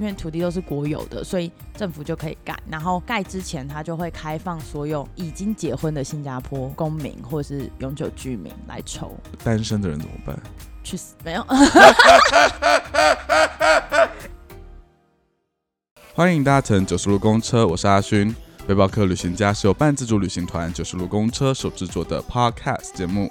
因为土地都是国有的，所以政府就可以盖。然后盖之前，他就会开放所有已经结婚的新加坡公民或者是永久居民来抽。单身的人怎么办？去死！没有。欢迎搭乘九十路公车，我是阿勋。背包客旅行家是由半自助旅行团九十路公车所制作的 Podcast 节目，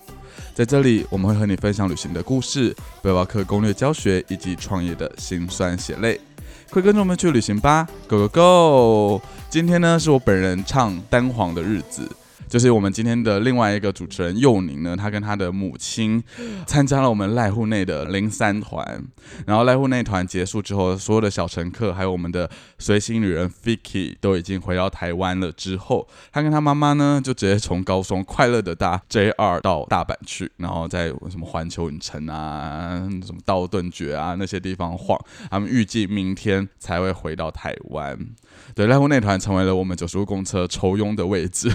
在这里我们会和你分享旅行的故事、背包客攻略教学以及创业的辛酸血泪。快跟着我们去旅行吧，Go Go Go！今天呢是我本人唱单簧的日子。就是我们今天的另外一个主持人佑宁呢，他跟他的母亲参加了我们濑户内的零三团，然后濑户内团结束之后，所有的小乘客还有我们的随行旅人 Vicky 都已经回到台湾了。之后，他跟他妈妈呢就直接从高松快乐的搭 JR 到大阪去，然后在什么环球影城啊、什么道顿崛啊那些地方晃。他们预计明天才会回到台湾。对，濑户内团成为了我们九十五公车抽佣的位置。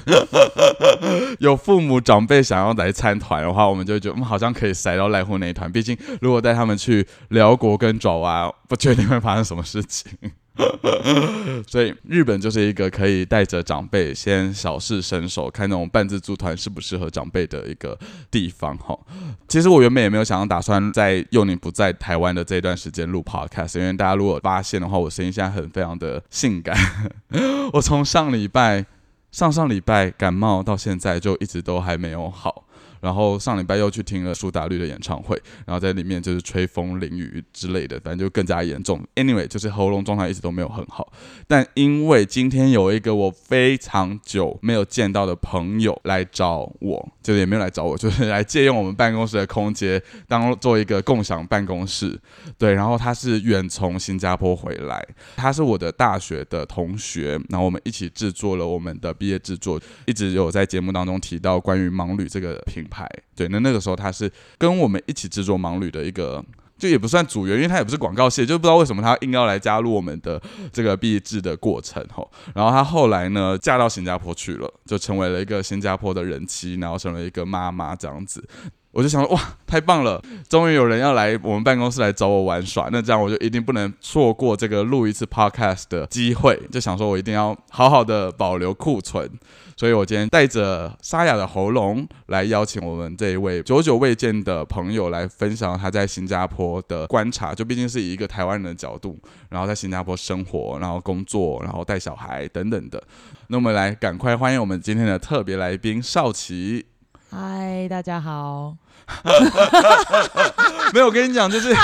有父母长辈想要来参团的话，我们就觉得我们好像可以塞到濑户内团。毕竟，如果带他们去辽国跟爪哇，不确定会发生什么事情。所以，日本就是一个可以带着长辈先小试身手，看那种半自助团适不适合长辈的一个地方。哈，其实我原本也没有想要打算在幼宁不在台湾的这段时间录 podcast，因为大家如果发现的话，我声音现在很非常的性感。我从上礼拜。上上礼拜感冒到现在就一直都还没有好。然后上礼拜又去听了苏打绿的演唱会，然后在里面就是吹风淋雨之类的，反正就更加严重。Anyway，就是喉咙状态一直都没有很好。但因为今天有一个我非常久没有见到的朋友来找我，就是也没有来找我，就是来借用我们办公室的空间当做一个共享办公室。对，然后他是远从新加坡回来，他是我的大学的同学，然后我们一起制作了我们的毕业制作，一直有在节目当中提到关于盲旅这个品。对，那那个时候他是跟我们一起制作盲旅的一个，就也不算组员，因为他也不是广告系，就不知道为什么他硬要来加入我们的这个毕制的过程吼。然后他后来呢，嫁到新加坡去了，就成为了一个新加坡的人妻，然后成为一个妈妈这样子。我就想说，哇，太棒了，终于有人要来我们办公室来找我玩耍，那这样我就一定不能错过这个录一次 podcast 的机会，就想说我一定要好好的保留库存。所以我今天带着沙哑的喉咙来邀请我们这一位久久未见的朋友来分享他在新加坡的观察。就毕竟是以一个台湾人的角度，然后在新加坡生活，然后工作，然后带小孩等等的。那我们来赶快欢迎我们今天的特别来宾少奇。嗨，大家好。没有，我跟你讲，就是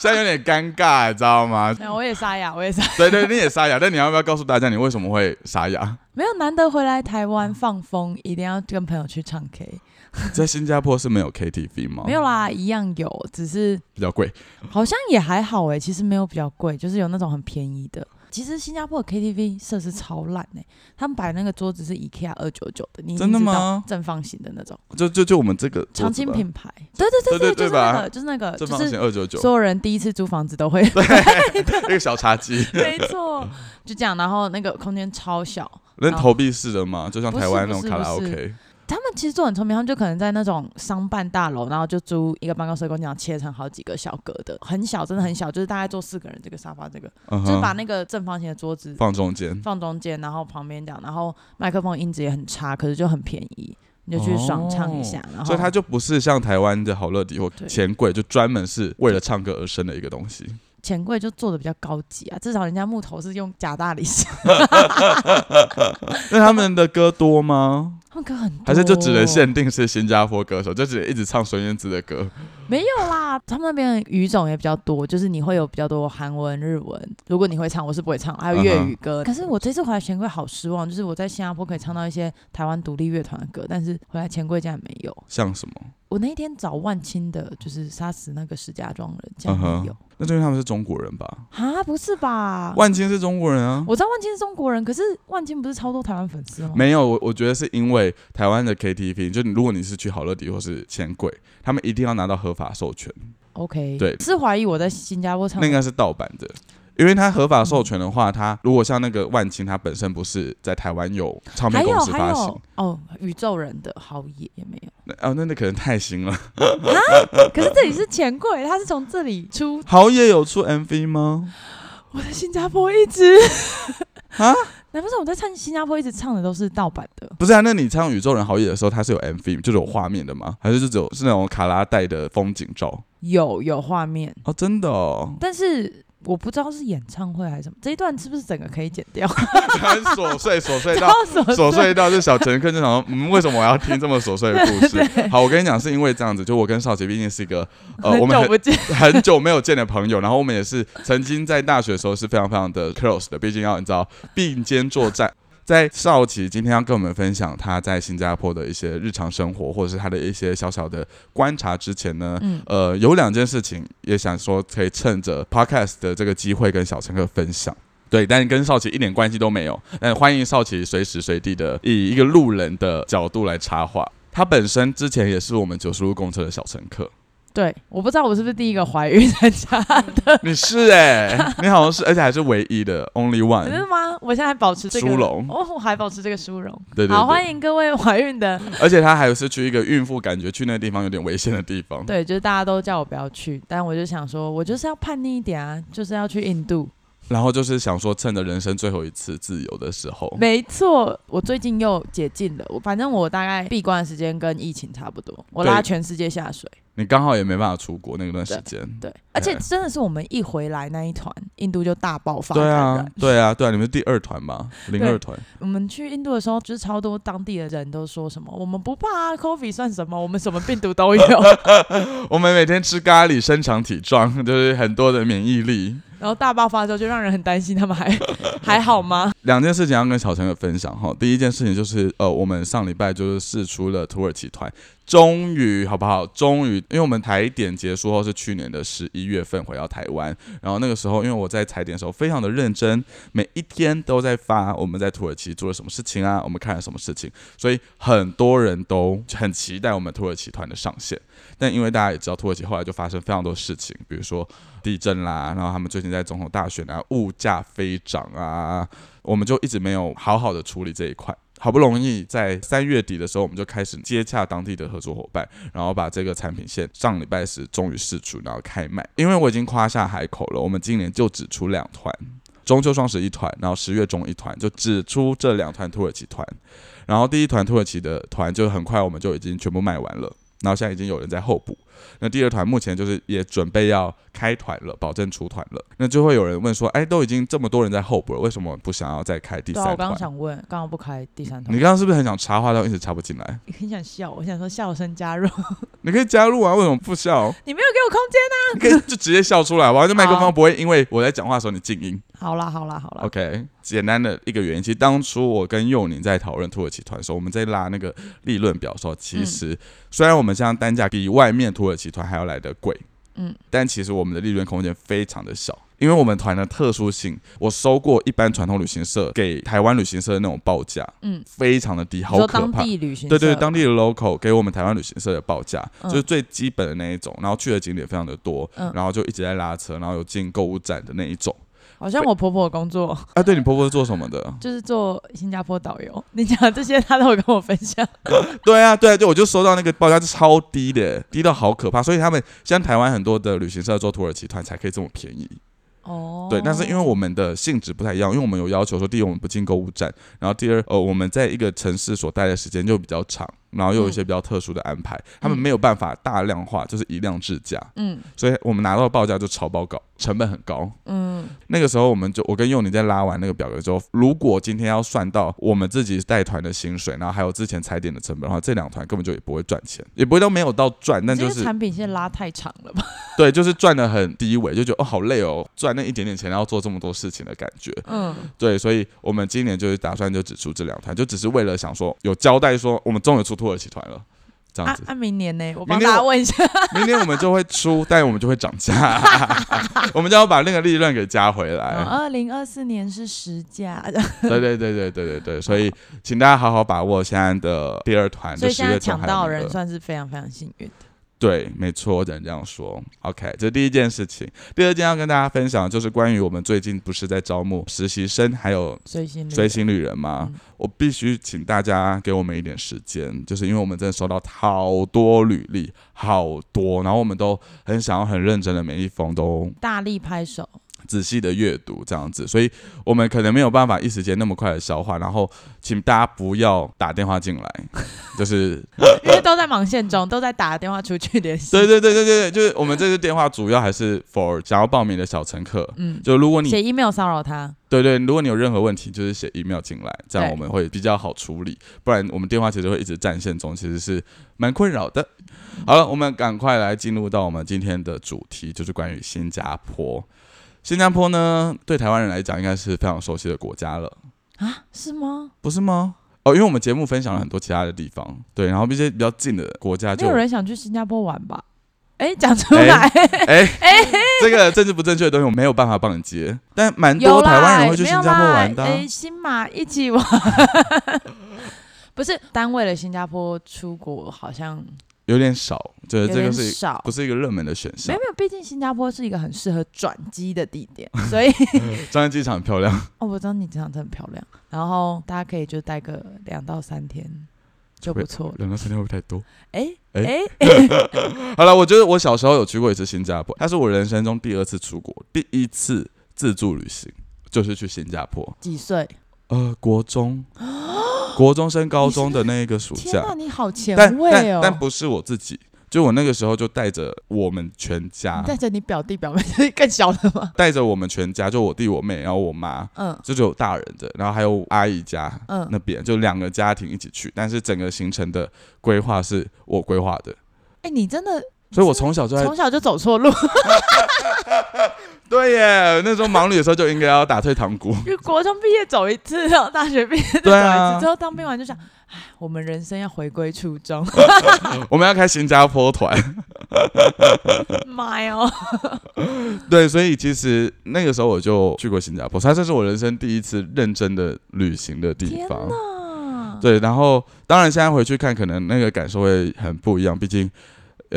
现在有点尴尬，你知道吗？我也沙哑，我也沙。对对，你也沙哑，但你要不要告诉大家你为什么会沙哑？没有，难得回来台湾放风，一定要跟朋友去唱 K。在新加坡是没有 KTV 吗？没有啦，一样有，只是比较贵。好像也还好哎，其实没有比较贵，就是有那种很便宜的。其实新加坡的 KTV 设施超烂哎，他们摆那个桌子是 IKEA 二九九的，你真的吗？正方形的那种，就就就我们这个长青品牌，对对对对，就是那个，就是那个正方形二九九，所有人第一次租房子都会。对 那个小茶几，没错，就这样，然后那个空间超小，那投币式的吗？就像台湾那种卡拉 OK。他们其实做很聪明，他们就可能在那种商办大楼，然后就租一个办公室，工厂切成好几个小格的，很小，真的很小，就是大概坐四个人这个沙发，这个就是把那个正方形的桌子放中间，放中间，然后旁边这样，然后麦克风音质也很差，可是就很便宜，你就去爽唱一下。然后所以它就不是像台湾的好乐迪或钱柜，就专门是为了唱歌而生的一个东西。钱柜就做的比较高级啊，至少人家木头是用假大理石。那他们的歌多吗？他们歌很多，还是就只能限定是新加坡歌手，就只能一直唱孙燕姿的歌？没有啦，他们那边语种也比较多，就是你会有比较多韩文、日文。如果你会唱，我是不会唱，还有粤语歌。可是我这次回来钱柜好失望，就是我在新加坡可以唱到一些台湾独立乐团的歌，但是回来钱柜竟然没有。像什么？我那天找万青的，就是杀死那个石家庄人，竟然没有。那因为他们是中国人吧？啊，不是吧？万青是中国人啊！我知道万青是中国人，可是万青不是超多台湾粉丝吗？没有，我我觉得是因为台湾的 KTV，就如果你是去好乐迪或是钱柜，他们一定要拿到合法授权。OK，对，是怀疑我在新加坡唱，那应该是盗版的。因为他合法授权的话，他如果像那个万青，他本身不是在台湾有唱片公司发行哦，宇宙人的豪野也没有。哦，那那可能太新了。可是这里是钱柜，他是从这里出。豪野有出 MV 吗？我在新加坡一直啊，难不成我在唱新加坡一直唱的都是盗版的？不是啊，那你唱《宇宙人好野》的时候，它是有 MV 就是有画面的吗？还是就只有是那种卡拉带的风景照？有有画面，哦，真的哦，但是我不知道是演唱会还是什么。这一段是不是整个可以剪掉？很琐碎，琐碎到琐琐碎到，就小乘客就想说，嗯，为什么我要听这么琐碎的故事？好，我跟你讲，是因为这样子，就我跟少杰毕竟是一个 呃，我们很久没有见的朋友，然后我们也是曾经在大学的时候是非常非常的 close 的，毕竟要你知道并肩作战。在少奇今天要跟我们分享他在新加坡的一些日常生活，或者是他的一些小小的观察之前呢，嗯呃，有两件事情也想说可以趁着 podcast 的这个机会跟小乘客分享。对，但是跟少奇一点关系都没有。但欢迎少奇随时随地的以一个路人的角度来插话。他本身之前也是我们九十路公车的小乘客，对，我不知道我是不是第一个怀孕参加的，你是哎、你好像是，而且还是唯一的 only one。真的吗？我现在还保持这个殊荣哦，我还保持这个殊荣。对对对好，欢迎各位怀孕的，而且他还是去一个孕妇感觉去那个地方有点危险的地方。对，就是大家都叫我不要去，但我就想说，我就是要叛逆一点啊，就是要去印度。然后就是想说，趁着人生最后一次自由的时候，没错，我最近又解禁了，我反正我大概闭关的时间跟疫情差不多，我拉全世界下水。你刚好也没办法出国那段时间。对，而且真的是我们一回来那一团，印度就大爆发感对啊染。对啊，对啊，你们是第二团嘛，零二团。我们去印度的时候，就是超多当地的人都说什么，我们不怕啊，COVID 算什么？我们什么病毒都有。我们每天吃咖喱，身强体壮，就是很多的免疫力。然后大爆发之后，就让人很担心他们还 还好吗？两件事情要跟小陈有分享哈。第一件事情就是，呃，我们上礼拜就是试出了土耳其团，终于好不好？终于，因为我们台点结束后是去年的十一月份回到台湾，然后那个时候因为我在踩点的时候非常的认真，每一天都在发我们在土耳其做了什么事情啊，我们看了什么事情，所以很多人都很期待我们土耳其团的上线。但因为大家也知道，土耳其后来就发生非常多事情，比如说地震啦，然后他们最近在总统大选啊，物价飞涨啊，我们就一直没有好好的处理这一块。好不容易在三月底的时候，我们就开始接洽当地的合作伙伴，然后把这个产品线上礼拜时终于试出，然后开卖。因为我已经夸下海口了，我们今年就只出两团，中秋双十一团，然后十月中一团，就只出这两团土耳其团。然后第一团土耳其的团就很快我们就已经全部卖完了，然后现在已经有人在候补。那第二团目前就是也准备要开团了，保证出团了。那就会有人问说，哎，都已经这么多人在候补了，为什么不想要再开第对啊，我刚？刚想问，刚刚不开第三团你，刚刚是不是很想插话，但一直插不进来？很想笑，我想说笑声加入，你可以加入啊，为什么不笑？你没有给我空间。你可以就直接笑出来，完，就麦克风不会因为我在讲话的时候你静音。好啦，好啦，好啦。OK，简单的一个原因，其实当初我跟佑宁在讨论土耳其团的时候，我们在拉那个利润表的时候，其实、虽然我们现在单价比外面土耳其团还要来的贵，嗯，但其实我们的利润空间非常的小。因为我们团的特殊性，我收过一般传统旅行社给台湾旅行社的那种报价，嗯，非常的低，好可怕。地旅行对对，社当地的 local 给我们台湾旅行社的报价，嗯就是最基本的那一种，然后去的景点非常的多，嗯然后就一直在拉车，然后有进购物展的那一种。好像我婆婆的工作啊，对你婆婆是做什么的？就是做新加坡导游，你讲这些她都有跟我分享。对啊，对啊，对，我就收到那个报价是超低的，低到好可怕。所以他们像台湾很多的旅行社做土耳其团才可以这么便宜。哦，对，但是因为我们的性质不太一样，因为我们有要求说，第一我们不进购物站，然后第二呃我们在一个城市所待的时间就比较长，然后又有一些比较特殊的安排，他们没有办法大量化，就是一辆制价，嗯所以我们拿到报价就超报高，成本很高。嗯，那个时候我们就我跟佑宁在拉完那个表格之后，如果今天要算到我们自己带团的薪水，然后还有之前踩点的成本的话，这两团根本就也不会赚钱，也不会都没有到赚，那就是产品线拉太长了吧？对，就是赚的很低微，就觉得哦好累哦，赚那一点点钱然后做这么多事情的感觉。嗯，对，所以我们今年就是打算就只出这两团，就只是为了想说有交代说我们终于出土耳其团了，这样子。啊啊，明年呢？我帮明天大家问一下，明年我们就会出，但我们就会涨价，我们就要把那个利润给加回来。二零二四年是实价，对对对对对对对，所以请大家好好把握现在的第二团，所以现在抢到的人算是非常非常幸运的。对，没错，我只能这样说。OK，这是第一件事情。第二件要跟大家分享的就是关于我们最近不是在招募实习生，还有随心旅随行旅人吗？嗯我必须请大家给我们一点时间，就是因为我们真的收到好多履历，好多，然后我们都很想要很认真的每一封都大力拍手，仔细的阅读这样子，所以我们可能没有办法一时间那么快的消化。然后，请大家不要打电话进来，就是因为都在忙线中，都在打电话出去联系。对对对对对对，就是我们这次电话主要还是 for 想要报名的小乘客。嗯，就如果你写 email 骚扰他，对对，如果你有任何问题，就是写 email 进来，这样我们会比较好处理。不然我们电话其实会一直占线中，其实是蛮困扰的。好了，我们赶快来进入到我们今天的主题，就是关于新加坡。新加坡呢，对台湾人来讲，应该是非常熟悉的国家了，啊，是吗？不是吗？哦，因为我们节目分享了很多其他的地方，对，然后一些比较近的国家就没有人想去新加坡玩吧？哎，讲出来，哎这个政治不正确的东西，我没有办法帮你接，但蛮，多台湾人会去新加坡玩的啊、哎，新马一起玩，不是单为了新加坡出国，好像有点少，觉得有点这个是少不。是一个热门的选项没有。没有，毕竟新加坡是一个很适合转机的地点，所以 中央机场很漂亮，哦，我知道你机场真的很漂亮，然后大家可以就待个两到三天就不错了。两到三天会不会太多？哎哎哎，好了，我觉得我小时候有去过一次新加坡，它是我人生中第二次出国，第一次自助旅行就是去新加坡。几岁？呃，国中，国中升高中的那一个暑假。天，，你好前但卫哦！但但不是我自己，就我那个时候就带着我们全家，带着你表弟表妹 更小的吗？带着我们全家，就我弟我妹，然后我妈，嗯。就只有大人的，然后还有阿姨家嗯，那边，就两个家庭一起去，但是整个行程的规划是我规划的，哎，你真的所以我从小就在从小就走错路，对耶，那时候忙旅的时候就应该要打退堂鼓。就国中毕业走一次，然后大学毕业再走一次，之后当兵完就想，哎，我们人生要回归初衷。我们要开新加坡团，妈哟！对，所以其实那个时候我就去过新加坡，它这是我人生第一次认真的旅行的地天方。哪！对，然后当然现在回去看，可能那个感受会很不一样，毕竟，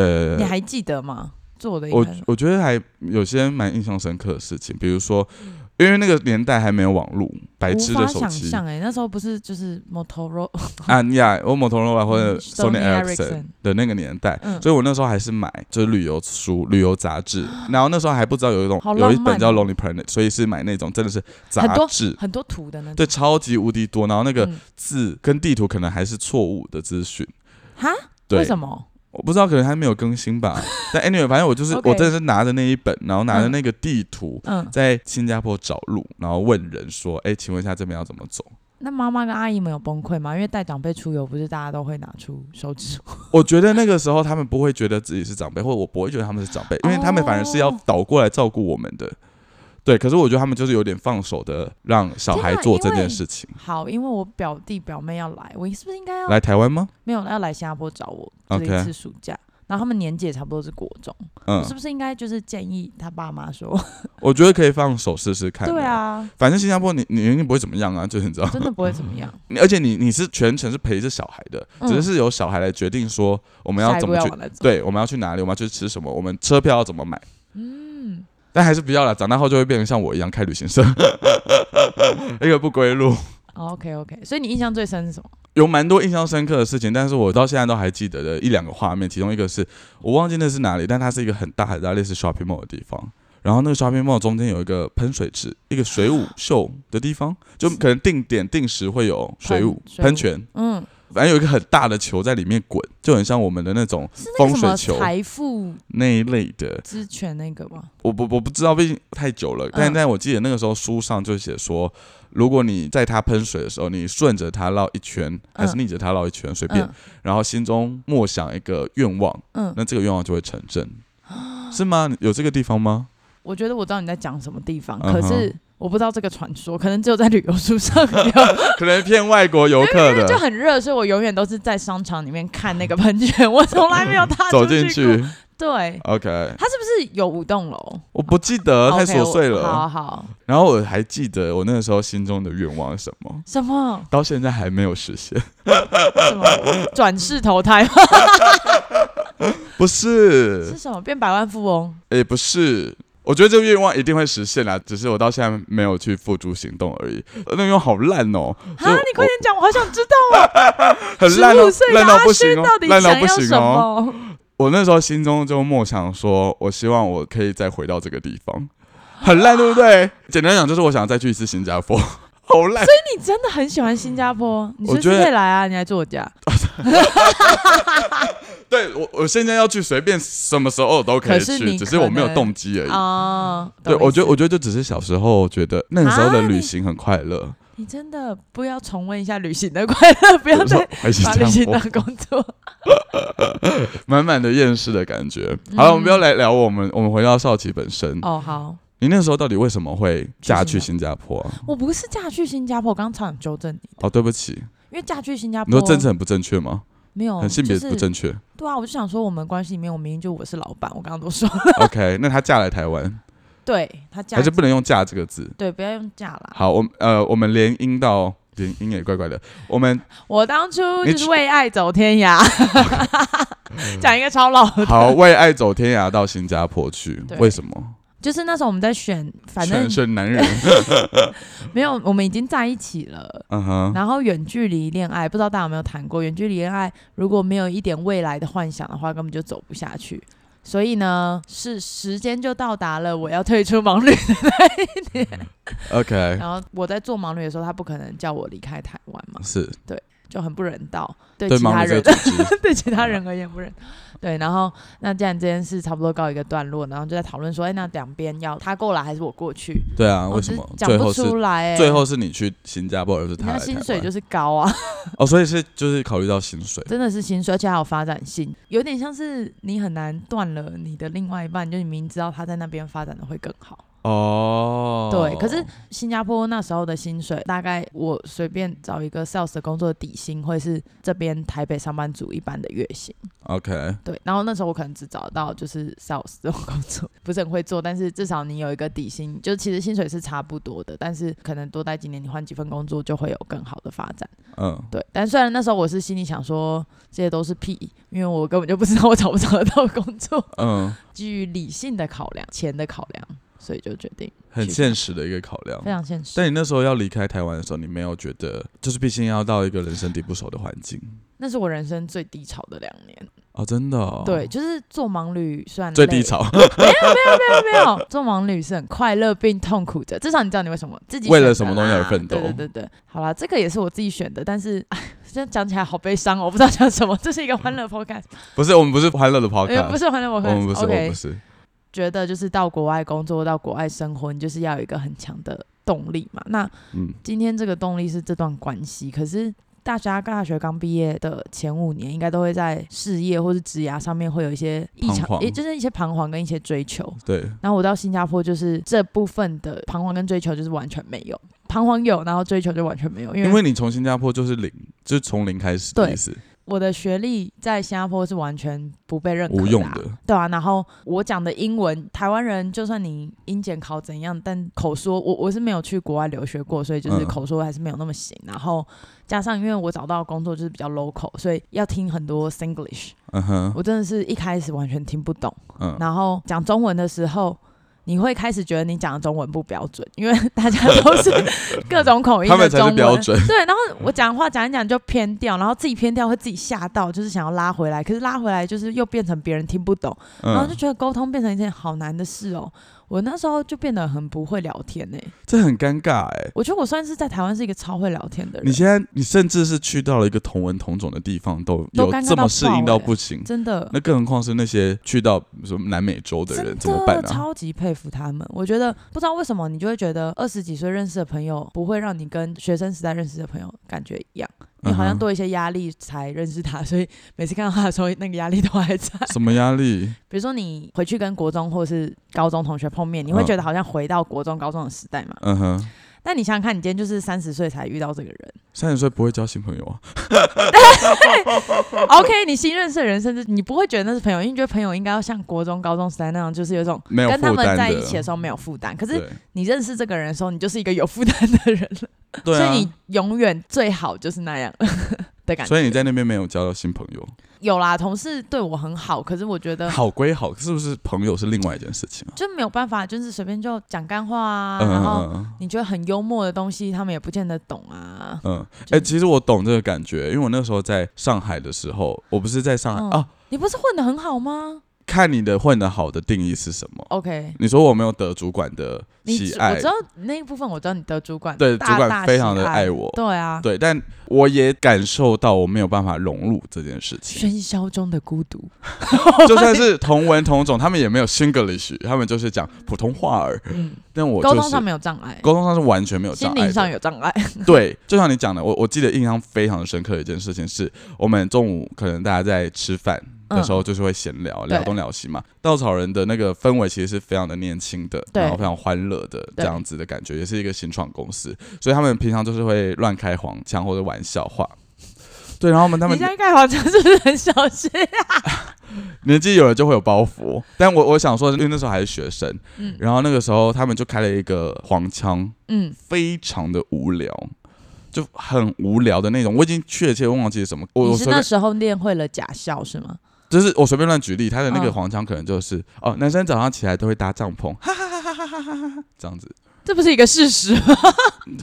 呃你，还记得吗？做的应我我觉得还有些蛮印象深刻的事情，比如说，因为那个年代还没有网络，白痴的手机。象哎，那时候不是就是 Motorola 啊呀，我摩托罗拉或者嗯 Sony Ericsson 的那个年代，嗯。所以我那时候还是买就是旅游书、旅游杂志，然后那时候还不知道有一种有一本叫 Lonely Planet，所以是买那种真的是杂志，很多图的那种。对，超级无敌多，然后那个嗯。字跟地图可能还是错误的资讯，哈？对。为，什么？我不知道，可能还没有更新吧。但 anyway，反正我就是我真的是拿着那一本，然后拿着嗯那个地图。嗯，在新加坡找路，然后问人说：“哎，请问一下这边要怎么走那妈妈跟阿姨们有崩溃吗？因为带长辈出游，不是大家都会拿出手指？”我觉得那个时候他们不会觉得自己是长辈，或者我不会觉得他们是长辈，因为他们反而是要哦倒过来照顾我们的。对，可是我觉得他们就是有点放手的，让小孩做这件事情。好，因为我表弟表妹要来，我是不是应该要来台湾吗？没有要来新加坡找我这一次暑假？然后他们年纪也差不多是国中，嗯我是，不是应该就是建议他爸妈说？我觉得可以放手试试看。对，啊，反正新加坡你你一定不会怎么样啊，就是你知道，真的不会怎么样。而且你你是全程是陪着小孩的，嗯只是由小孩来决定说我们要怎么去？对，我们要去哪里，我们要去吃什么，我们车票要怎么买。嗯，但还是不要了，长大后就会变成像我一样开旅行社，一个不归路。OK OK，所以你印象最深是什么？有蛮多印象深刻的事情，但是我到现在都还记得的一两个画面，其中一个是我忘记那是哪里，但它是一个很大很大类似 shopping mall 的地方。然后那个 shopping mall 中间有一个喷水池，一个水舞秀的地方，就可能定点定时会有水舞喷泉，嗯，反正有一个很大的球在里面滚，就很像我们的那种风水球财富那一类的。之泉那个吗？我不我不知道，毕竟太久了。但嗯但我记得那个时候书上就写说，如果你在它喷水的时候，你顺着它绕一圈，还是嗯逆着它绕一圈，随便，嗯然后心中默想一个愿望，嗯，那这个愿望就会成真，是吗？有这个地方吗？我觉得我知道你在讲什么地方，嗯哼可是我不知道这个传说，可能只有在旅游书上有，可能骗外国游客的就的，很热，所以我永远都是在商场里面看那个 喷泉，我从来没有踏进去过。去。对，OK，它是不是有五栋楼？我不记得，太 OK，琐碎了。好好，然后我还记得我那个时候心中的愿望是什么，什么到现在还没有实现。什么 转世投胎吗？不是是，什么变百万富翁？也不是。我觉得这个愿望一定会实现啦，只是我到现在没有去付诸行动而已。呃那个愿望好烂哦、啊！你快点讲，我好想知道啊。很烂烂到不行哦、烂到不行哦、我那时候心中就默想说，我希望我可以再回到这个地方。很烂，对不对？简单讲就是我想再去一次新加坡，好烂。所以你真的很喜欢新加坡，你随我觉得时可以来啊，你来住我家。对我，我现在要去，随便什么时候都可以去，是只是我没有动机而已。哦，对，我觉得，我觉得就只是小时候觉得那个时候的旅行很快乐，你真的不要重温一下旅行的快乐，不要再把旅行当工作。满满的厌世的感觉。好了，我们不要来聊我们，我们回到少奇本身。哦，好，你那时候到底为什么会嫁去去新加坡啊？我不是嫁去新加坡，我刚刚差点纠正你，哦，对不起，因为嫁去新加坡你，说政治很不正确吗？没有，很性别不正确。对啊，我就想说，我们关系里面，我明明就我是老板，我刚刚都说了，OK，那她嫁来台湾，对她嫁还是不能用“嫁”这个字？对，不要用嫁啦。好，我们呃，我们联姻到联姻也怪怪的。我们 我当初就是为爱走天涯，讲一个超老的，好为爱走天涯到新加坡去，为什么？就是那时候我们在选，反正选选男人，没有，我们已经在一起了。嗯哼，然后远距离恋爱，不知道大家有没有谈过？远距离恋爱如果没有一点未来的幻想的话，根本就走不下去。所以呢，是时间就到达了我要退出盲旅的那一年。OK，然后我在做盲旅的时候，他不可能叫我离开台湾嘛，是对就很不人道，对对其他人 对其他人而言不人。对，然后那既然这件事差不多告一个段落，然后就在讨论说，哎，那两边要他过来还是我过去？对啊，为什么讲不出来？哎，最后是你去新加坡，而是他那薪水就是高啊。哦，所以是就是考虑到薪水，真的是薪水，而且还有发展性，有点像是你很难断了你的另外一半，就你明知道他在那边发展的会更好。哦，对，可是新加坡那时候的薪水，大概我随便找一个 sales 的工作的底薪，会是这边台北上班族一般的月薪。OK，对，然后那时候我可能只找到就是 sales 这种工作，不是很会做，但是至少你有一个底薪，就其实薪水是差不多的，但是可能多待几年，你换几份工作就会有更好的发展。嗯，对，但虽然那时候我是心里想说这些都是屁，因为我根本就不知道我找不找得到工作。嗯，基于理性的考量、钱的考量，所以就决定很现实的一个考量非。常现实。但你那时候要离开台湾的时候，你没有觉得，就是毕竟要到一个人生地不熟的环境那是我人生最低潮的两年。哦，真的、哦，对，，就是做盲旅虽然最低，潮，没有没有没有没有做盲旅是很快乐并痛苦的。至少你知道你为什么自己为了什么东西而奋斗对对对对，好啦，这个也是我自己选的，但是哎，现在讲起来好悲伤哦，我不知道讲什么。这是一个欢乐 podcast，不是我们不是欢乐的呃 podcast，不是欢乐我 podcast，们不是，我们不是，觉得就是到国外工作、到国外生活，你就是要有一个很强的动力嘛。那嗯，今天这个动力是这段关系，可是大家大学刚毕业的前五年，应该都会在事业或是职涯上面会有一些异常，也就是一些彷徨跟一些追求。对，然后我到新加坡，就是这部分的彷徨跟追求就是完全没有，彷徨有，然后追求就完全没有，因为因为你从新加坡就是零，就是从零开始的对意思，我的学历在新加坡是完全不被认可啊无用的，对啊，然后我讲的英文，台湾人就算你英检考怎样，但口说我我是没有去国外留学过，所以就是嗯口说还是没有那么行。然后加上因为我找到的工作就是比较 local，所以要听很多 Singlish，嗯哼，我真的是一开始完全听不懂。嗯，然后讲中文的时候。你会开始觉得你讲的中文不标准，因为 大家都是各种口音的 中文，是标准，对，然后我讲话讲一讲就偏掉，然后自己偏掉会自己吓到，就是想要拉回来，可是拉回来就是又变成别人听不懂，然后就嗯，觉得沟通变成一件好难的事哦。我那时候就变得很不会聊天呢、这很尴尬哎。我觉得我算是在台湾是一个超会聊天的人，你现在，你甚至是去到了一个同文同种的地方，都有这么适应到不行，真的那更何况是那些去到什么南美洲的人，怎么办呢啊？超级佩服他们。我觉得不知道为什么，你就会觉得二十几岁认识的朋友不会让你跟学生时代认识的朋友感觉一样，你好像多一些压力才认识他，所以每次看到他的时候，那个压力都还在。什么压力？比如说你回去跟国中或是高中同学碰面，你会觉得好像回到国中、高中的时代嘛？嗯哼，但你想想看，你今天就是三十岁才遇到这个人。三十岁不会交新朋友啊？OK，你新认识的人，甚至你不会觉得那是朋友，因为你觉得朋友应该要像国中、高中时代那样，就是有一种跟他们在一起的时候没有负担。可是你认识这个人的时候，你就是一个有负担的人了，对啊，所以你永远最好就是那样的感觉。所以你在那边没有交到新朋友，有啦，同事对我很好，可是我觉得好归好，是不是朋友是另外一件事情啊？就没有办法，就是随便就讲干话啊，嗯然后你觉得很幽默的东西，他们也不见得懂啊。嗯，哎、其实我懂这个感觉，因为我那时候在上海的时候，我不是在上海、嗯啊，你不是混的很好吗？看你的混得好的定义是什么。OK，你说我没有得主管的喜爱我知，道那一部分，我知道你得主管对主管非常的爱我对啊，对，但我也感受到我没有办法融入这件事情。喧嚣中的孤独。就算是同文同种，他们也没有 Singlish，他们就是讲普通话儿。嗯，但我就是沟通上没有障碍，沟通上是完全没有障碍。心灵上有障碍。对，就像你讲的，我我记得印象非常深刻的一件事情是，我们中午可能大家在吃饭的时候，就是会闲聊，对聊东聊西嘛。稻草人的那个氛围其实是非常的年轻的，然后非常欢乐的这样子的感觉，也是一个新创公司，所以他们平常就是会乱开黄腔或者玩笑话。对，然后我们他们你现在盖好像是不是很小心啊？年纪有了就会有包袱，但我我想说，因为那时候还是学生，嗯然后那个时候他们就开了一个黄腔，嗯，非常的无聊，就很无聊的那种。我已经确切忘记是什么，我是那时候练会了假笑是吗？就是我随便乱举例他的那个黄腔可能就是哦男生早上起来都会搭帐篷哈哈哈哈哈哈哈这样子这不是一个事实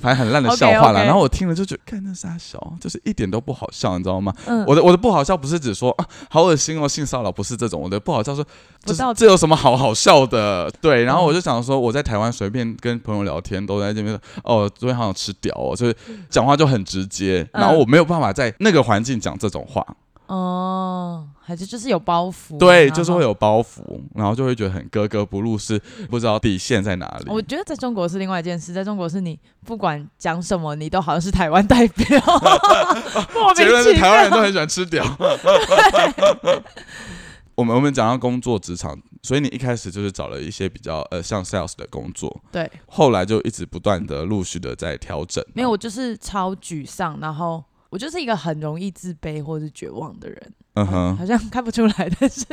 反正很烂的笑话啦然后我听了就觉得看那傻笑就是一点都不好笑你知道吗我的我的不好笑不是指说啊好恶心哦性骚扰不是这种我的不好笑说这这有什么好好笑的对然后我就想说我在台湾随便跟朋友聊天都在这边哦昨天好像吃屌哦就是讲话就很直接然后我没有办法在那个环境讲这种话哦还是就是有包袱，对，就是会有包袱，然后就会觉得很格格不入，是不知道底线在哪里。我觉得在中国是另外一件事，在中国是你不管讲什么，你都好像是台湾代表，莫结名其论是台湾人都。很喜欢吃屌。我们我们讲到工作职场，所以你一开始就是找了一些比较呃像 sales 的工作，对，后来就一直不断的陆续的在调整。没有，我就是超沮丧，然后我就是一个很容易自卑或是绝望的人，嗯哼，好像看不出来，但是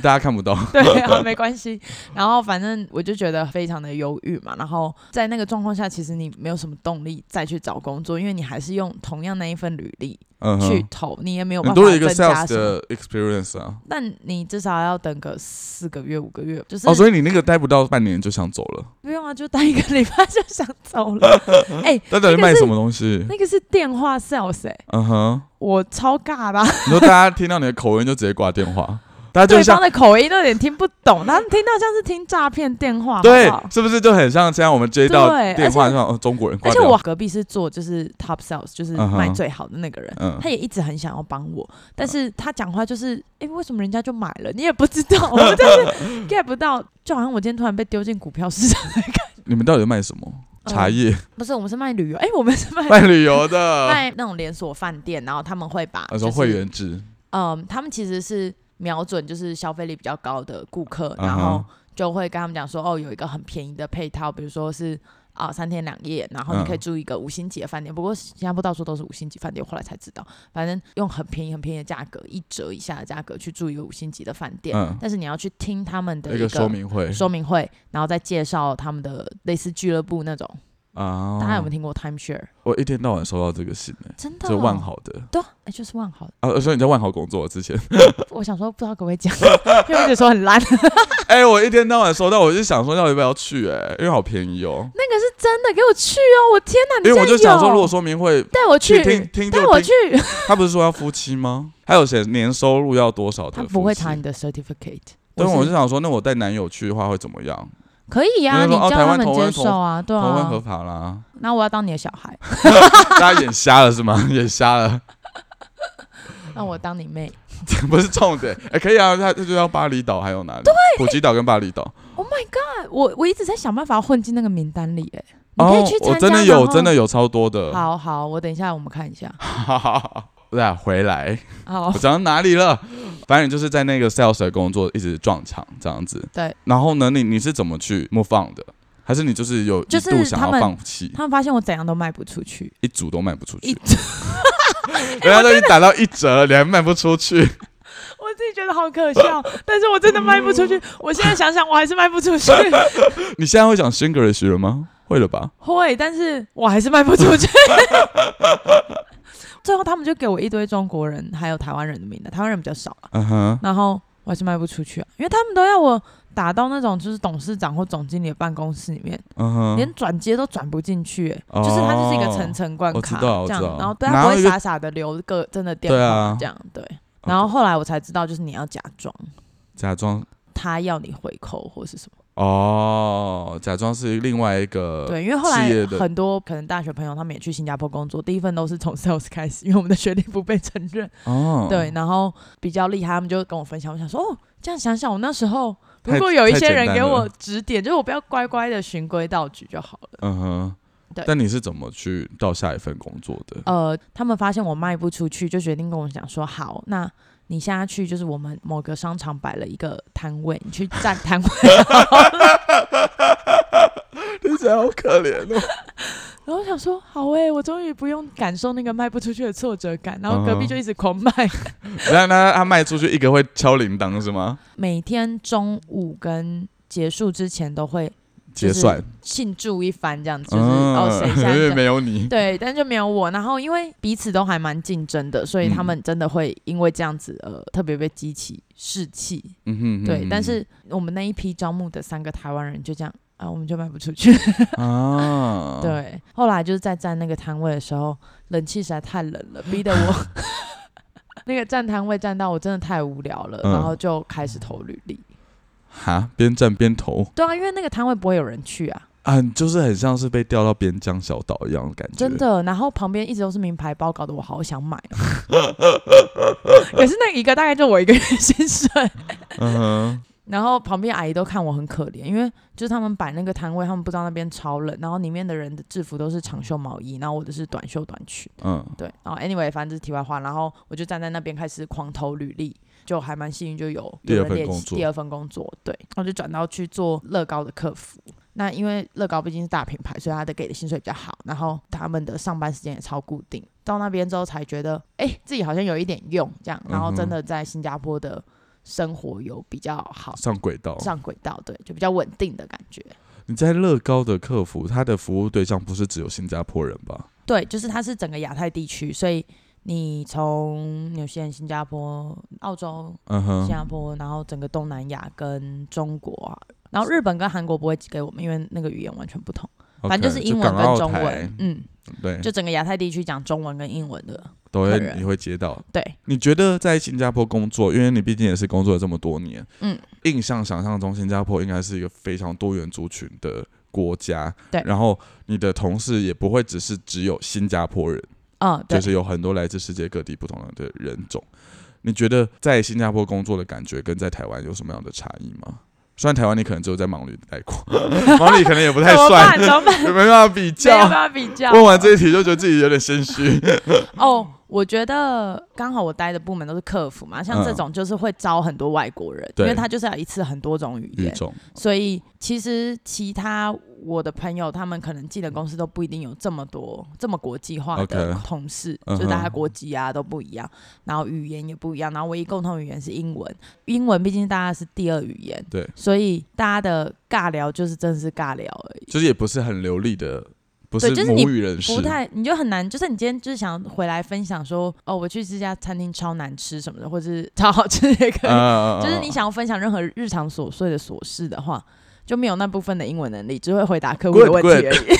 大家看不懂。对啊，没关系。然后反正我就觉得非常的忧郁嘛。然后在那个状况下，其实你没有什么动力再去找工作，因为你还是用同样那一份履历去投，你也没有你办法多了一个增加 sales。的 experience 啊。但你至少要等个四个月、五个月，就是、哦，所以你那个待不到半年就想走了。不用啊，就待一个礼拜就想走了。哎、那到底那个是卖什么东西？那个是电话 sales 哎、嗯哼，我超尬的啊、你说大家听到你的口音就直接挂电话，对方的口音都有点听不懂，他们听到像是听诈骗电话，对好不好，是不是就很像这样我们接到对电话而且上哦中国人而且我隔壁是做就是 top sales，就是卖最好的那个人，嗯。他也一直很想要帮我，但是他讲话就是，哎、为什么人家就买了？你也不知道，我真是 get 不到，就好像我今天突然被丢进股票市场的感觉。你们到底卖什么？茶叶？不是，我们是卖旅游，哎、我们是卖 卖旅游的，卖那种连锁饭店，然后他们会把他说就是会员制，嗯，他们其实是瞄准就是消费力比较高的顾客，然后就会跟他们讲说，哦，有一个很便宜的配套，比如说是啊、三天两夜，然后你可以嗯住一个五星级的饭店。不过新加坡到处都是五星级饭店，我后来才知道，反正用很便宜很便宜的价格，一折以下的价格去住一个五星级的饭店。嗯，但是你要去听他们的一个说明会说明会，然后再介绍他们的类似俱乐部那种。啊，大家有没有听过 timeshare？我一天到晚收到这个信呢，真的、哦，就万豪的对啊，哎、就是万豪。啊，所以你在万豪工作之前，我想说，不知道可不可以讲，因为我一直说很烂。哎，我一天到晚收到，我就想说要不要去，哎，因为好便宜哦，那个是真的，给我去哦！我天哪，你因为我就想说，如果说明会带我去，听听带我去，他不是说要夫妻吗？还有写年收入要多少的他？不会查你的 certificate。对，我我就想说，那我带男友去的话会怎么样？可以呀、你叫他们接受啊，对同婚合啊。法啦，那我要当你的小孩，大家眼瞎了是吗？眼瞎了，那我当你妹。不是重点。哎，可以啊，他他就要巴厘岛，还有哪里？对普吉岛跟巴厘岛。Oh my god！我我一直在想办法混进那个名单里，哎，你可以去参加。哦我真的有，真的。有超多的。好好，我等一下我们看一下。好好好，对啊，回来，好 我，讲到哪里了？反正就是在那个 sales 的工作一直撞墙这样子。对。然后呢，你你是怎么去 move on 的？还是你就是有一就是度想要放弃，他们发现我怎样都卖不出去，一组都卖不出去，人家 都已经打到一折了，你还卖不出去？我自己觉得好可笑，但是我真的卖不出去。我现在想想，我还是卖不出去。你现在会讲 English 了吗？会了吧？会，但是我还是卖不出去。最后他们就给我一堆中国人还有台湾人的名单，台湾人比较少啊，嗯哼，然后我还是卖不出去啊，因为他们都要我打到那种就是董事长或总经理的办公室里面，嗯哼，连转接都转不进去、欸，哦。就是它就是一个层层关卡这样然后对他不会傻傻的留个真的电话这样对。然后后来我才知道，就是你要假装，假装。他要你回扣或是什么。哦，假装是另外一个对，因为后来很多可能大学朋友他们也去新加坡工作，第一份都是从 sales 开始，因为我们的学历不被承认。哦，对，然后比较厉害，他们就跟我分享，我想说，哦，这样想想，我那时候如果有一些人给我指点，就是我不要乖乖的循规蹈矩就好了。嗯哼，对但你是怎么去到下一份工作的？呃，他们发现我卖不出去，就决定跟我讲说，好，那你现在去就是我们某个商场摆了一个摊位，你去占 摊位。听起来好可怜哦。然后我想说，好诶、我终于不用感受那个卖不出去的挫折感。然后隔壁就一直狂卖，然后呢，他卖出去一个会敲铃铛是吗？每天中午跟结束之前都会就是结算，庆祝一番，这样子就是、嗯哦谁没有你，对，但就没有我。然后因为彼此都还蛮竞争的，所以他们真的会因为这样子呃特别被激起士气。嗯哼对，但是我们那一批招募的三个台湾人就这样啊，我们就卖不出去。啊，，对，后来就是在站那个摊位的时候，冷气实在太冷了，逼得我 那个站摊位站到我真的太无聊了，嗯然后就开始投履历。哈，边站边投对啊，因为那个摊位不会有人去啊，啊，就是很像是被调到边疆小岛一样的感觉，真的。然后旁边一直都是名牌包，搞得我好想买哦。可是那一个大概就我一个人先睡。嗯哼，然后旁边阿姨都看我很可怜，因为就是他们摆那个摊位，他们不知道那边超冷，然后里面的人的制服都是长袖毛衣，然后我的是短袖短裙。嗯，对，然后 anyway，反正这是题外话，然后我就站在那边开始狂投履历，就还蛮幸运，就有第二份工作系第二份工作，对，然后就转到去做乐高的客服。那因为乐高毕竟是大品牌，所以他的给的薪水比较好，然后他们的上班时间也超固定。到那边之后才觉得，哎、自己好像有一点用，这样，然后真的在新加坡的生活有比较好，上轨道。上轨道，对，就比较稳定的感觉。你在乐高的客服，他的服务对象不是只有新加坡人吧？对，就是他是整个亚太地区，所以你从纽西兰、新加坡、澳洲、嗯哼，新加坡，然后整个东南亚跟中国啊，然后日本跟韩国不会寄给我们，因为那个语言完全不同，反正就是英文跟中文，嗯，对，就整个亚太地区讲中文跟英文的，都会你会接到。对，你觉得在新加坡工作，因为你毕竟也是工作了这么多年，嗯，印象想象中新加坡应该是一个非常多元族群的国家，对。然后你的同事也不会只是只有新加坡人，就，是有很多来自世界各地不同的人种。你觉得在新加坡工作的感觉跟在台湾有什么样的差异吗？虽然台湾你可能只有在忙里待过，忙里可能也不太怎么算办？，怎么办？没办法比较办。法比较。问完这一题就觉得自己有点心虚。哦，我觉得刚好我待的部门都是客服嘛，像这嗯。种就是会招很多外国人，因对。为他就是要一次很多种语言，所以其实其他我的朋友他们可能进的公司都不一定有这么多这么国际化的同事就大家国籍啊都不一样，然后语言也不一样，然后唯一共同语言是英文，英文毕竟大家是第二语言，对，所以大家的尬聊就是真的是尬聊而已。就是也不是很流利的，不对就是你母语人士。不太，你就很难，就是你今天就是想回来分享说，哦，我去这家餐厅超难吃什么的，或者是超好吃也可以，嗯就是你想要分享任何日常琐碎的琐事的话，就没有那部分的英文能力，只会回答客户的问题而已。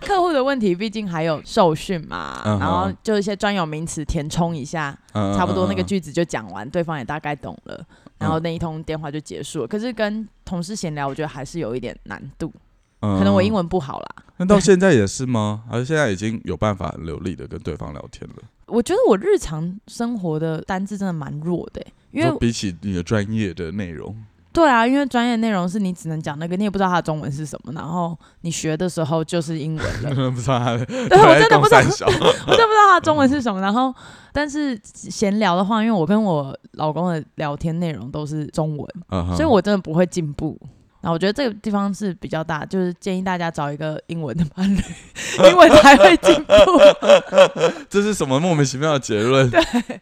客户的问题毕竟还有受训嘛，然后就一些专有名词填充一下，嗯差不多那个句子就讲完，对方也大概懂了，然后那一通电话就结束了。可是跟同事闲聊，我觉得还是有一点难度，嗯可能我英文不好啦。那到现在也是吗？还是现在已经有办法流利的跟对方聊天了？我觉得我日常生活的单字真的蛮弱的欸、因为比起你的专业的内容，对啊，因为专业内容是你只能讲那个，你也不知道它的中文是什么，然后你学的时候就是英文了。不知道他 的对我真的不知道，我真的不知道它的中文是什么。然后，但是闲聊的话，因为我跟我老公的聊天内容都是中文，所以我真的不会进步。那我觉得这个地方是比较大，就是建议大家找一个英文的伴侣，英文才会进步。这是什么莫名其妙的结论？对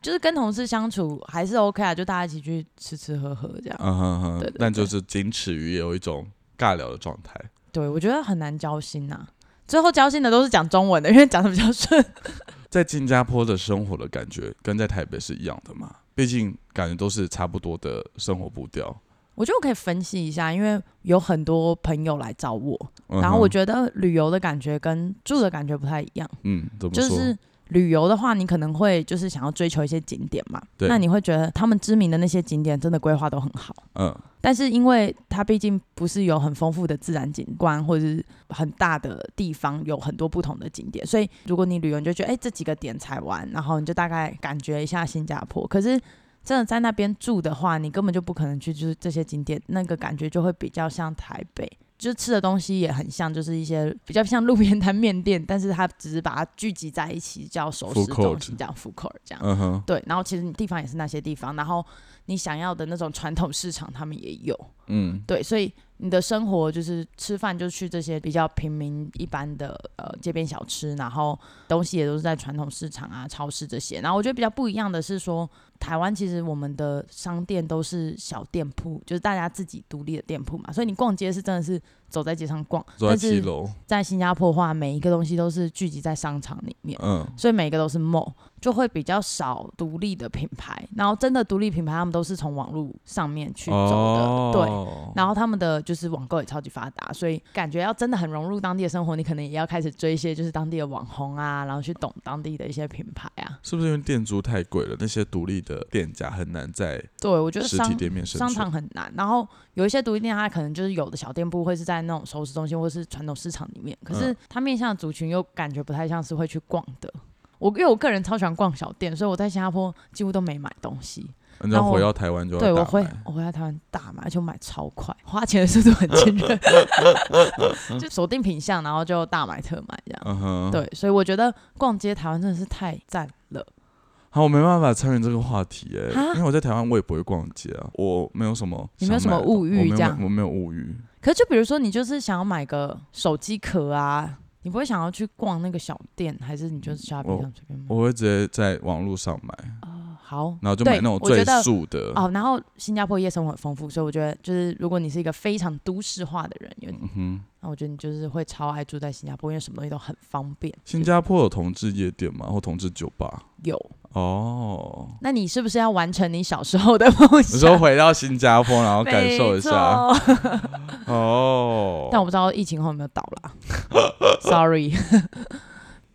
就是跟同事相处还是 OK 啊，就大家一起去吃吃喝喝这样。嗯哼哼但就是仅此于有一种尬聊的状态。对，我觉得很难交心呐、最后交心的都是讲中文的，因为讲的比较顺。在新加坡的生活的感觉跟在台北是一样的嘛？毕竟感觉都是差不多的生活步调。我觉得我可以分析一下，因为有很多朋友来找我，嗯哼然后我觉得旅游的感觉跟住的感觉不太一样。嗯，怎么说？就是旅游的话，你可能会就是想要追求一些景点嘛，对那你会觉得他们知名的那些景点真的规划都很好。嗯，但是因为它毕竟不是有很丰富的自然景观，或者是很大的地方有很多不同的景点，所以如果你旅游，你就觉得哎、这几个点才玩，然后你就大概感觉一下新加坡。可是真的在那边住的话，你根本就不可能去就是这些景点，那个感觉就会比较像台北。就是吃的东西也很像，就是一些比较像路边摊面店，但是它只是把它聚集在一起叫熟食中心，这样 food court 这样。嗯哼，对，然后其实你地方也是那些地方，然后你想要的那种传统市场他们也有，嗯，对，所以你的生活就是吃饭就去这些比较平民一般的呃街边小吃，然后东西也都是在传统市场啊、超市这些。然后我觉得比较不一样的是说，台湾其实我们的商店都是小店铺，就是大家自己独立的店铺嘛，所以你逛街是真的是走在街上逛，走在但是七楼，在新加坡的话，每一个东西都是聚集在商场里面。嗯，所以每个都是 mall，就会比较少独立的品牌。然后真的独立品牌，他们都是从网络上面去走的，对。哦，然后他们的就是网购也超级发达，所以感觉要真的很融入当地的生活，你可能也要开始追一些就是当地的网红啊，然后去懂当地的一些品牌啊。是不是因为店租太贵了，那些独立的店家很难在对，我觉得实体商店面生商？场很难。然后有一些独立店，它可能就是有的小店铺会是在那种熟食中心或是传统市场里面，可是嗯它面向的族群又感觉不太像是会去逛的。我因为我个人超喜欢逛小店，所以我在新加坡几乎都没买东西。你要然后回到台湾就对我会买我回到台湾大买，而且我买超快，花钱的速度很惊人，就锁定品相，然后就大买特买这样。嗯，。对，所以我觉得逛街台湾真的是太赞了。好，我没办法参与这个话题哎、哈因为我在台湾我也不会逛街啊，我没有什么你没有什么物欲我没有这样我没有物欲。可是就比如说，你就是想要买个手机壳啊，你不会想要去逛那个小店，还是你就是 shopping 上随便买？我会直接在网络上买，哦，好。然后就买那种最素的。哦，然后新加坡夜生活很丰富，所以我觉得就是如果你是一个非常都市化的人，有嗯哼，那我觉得你就是会超爱住在新加坡，因为什么东西都很方便。新加坡有同志夜店吗？或同志酒吧？有，哦，那你是不是要完成你小时候的梦想你说？回到新加坡，然后感受一下。哦，但我不知道疫情后有没有倒啦 Sorry，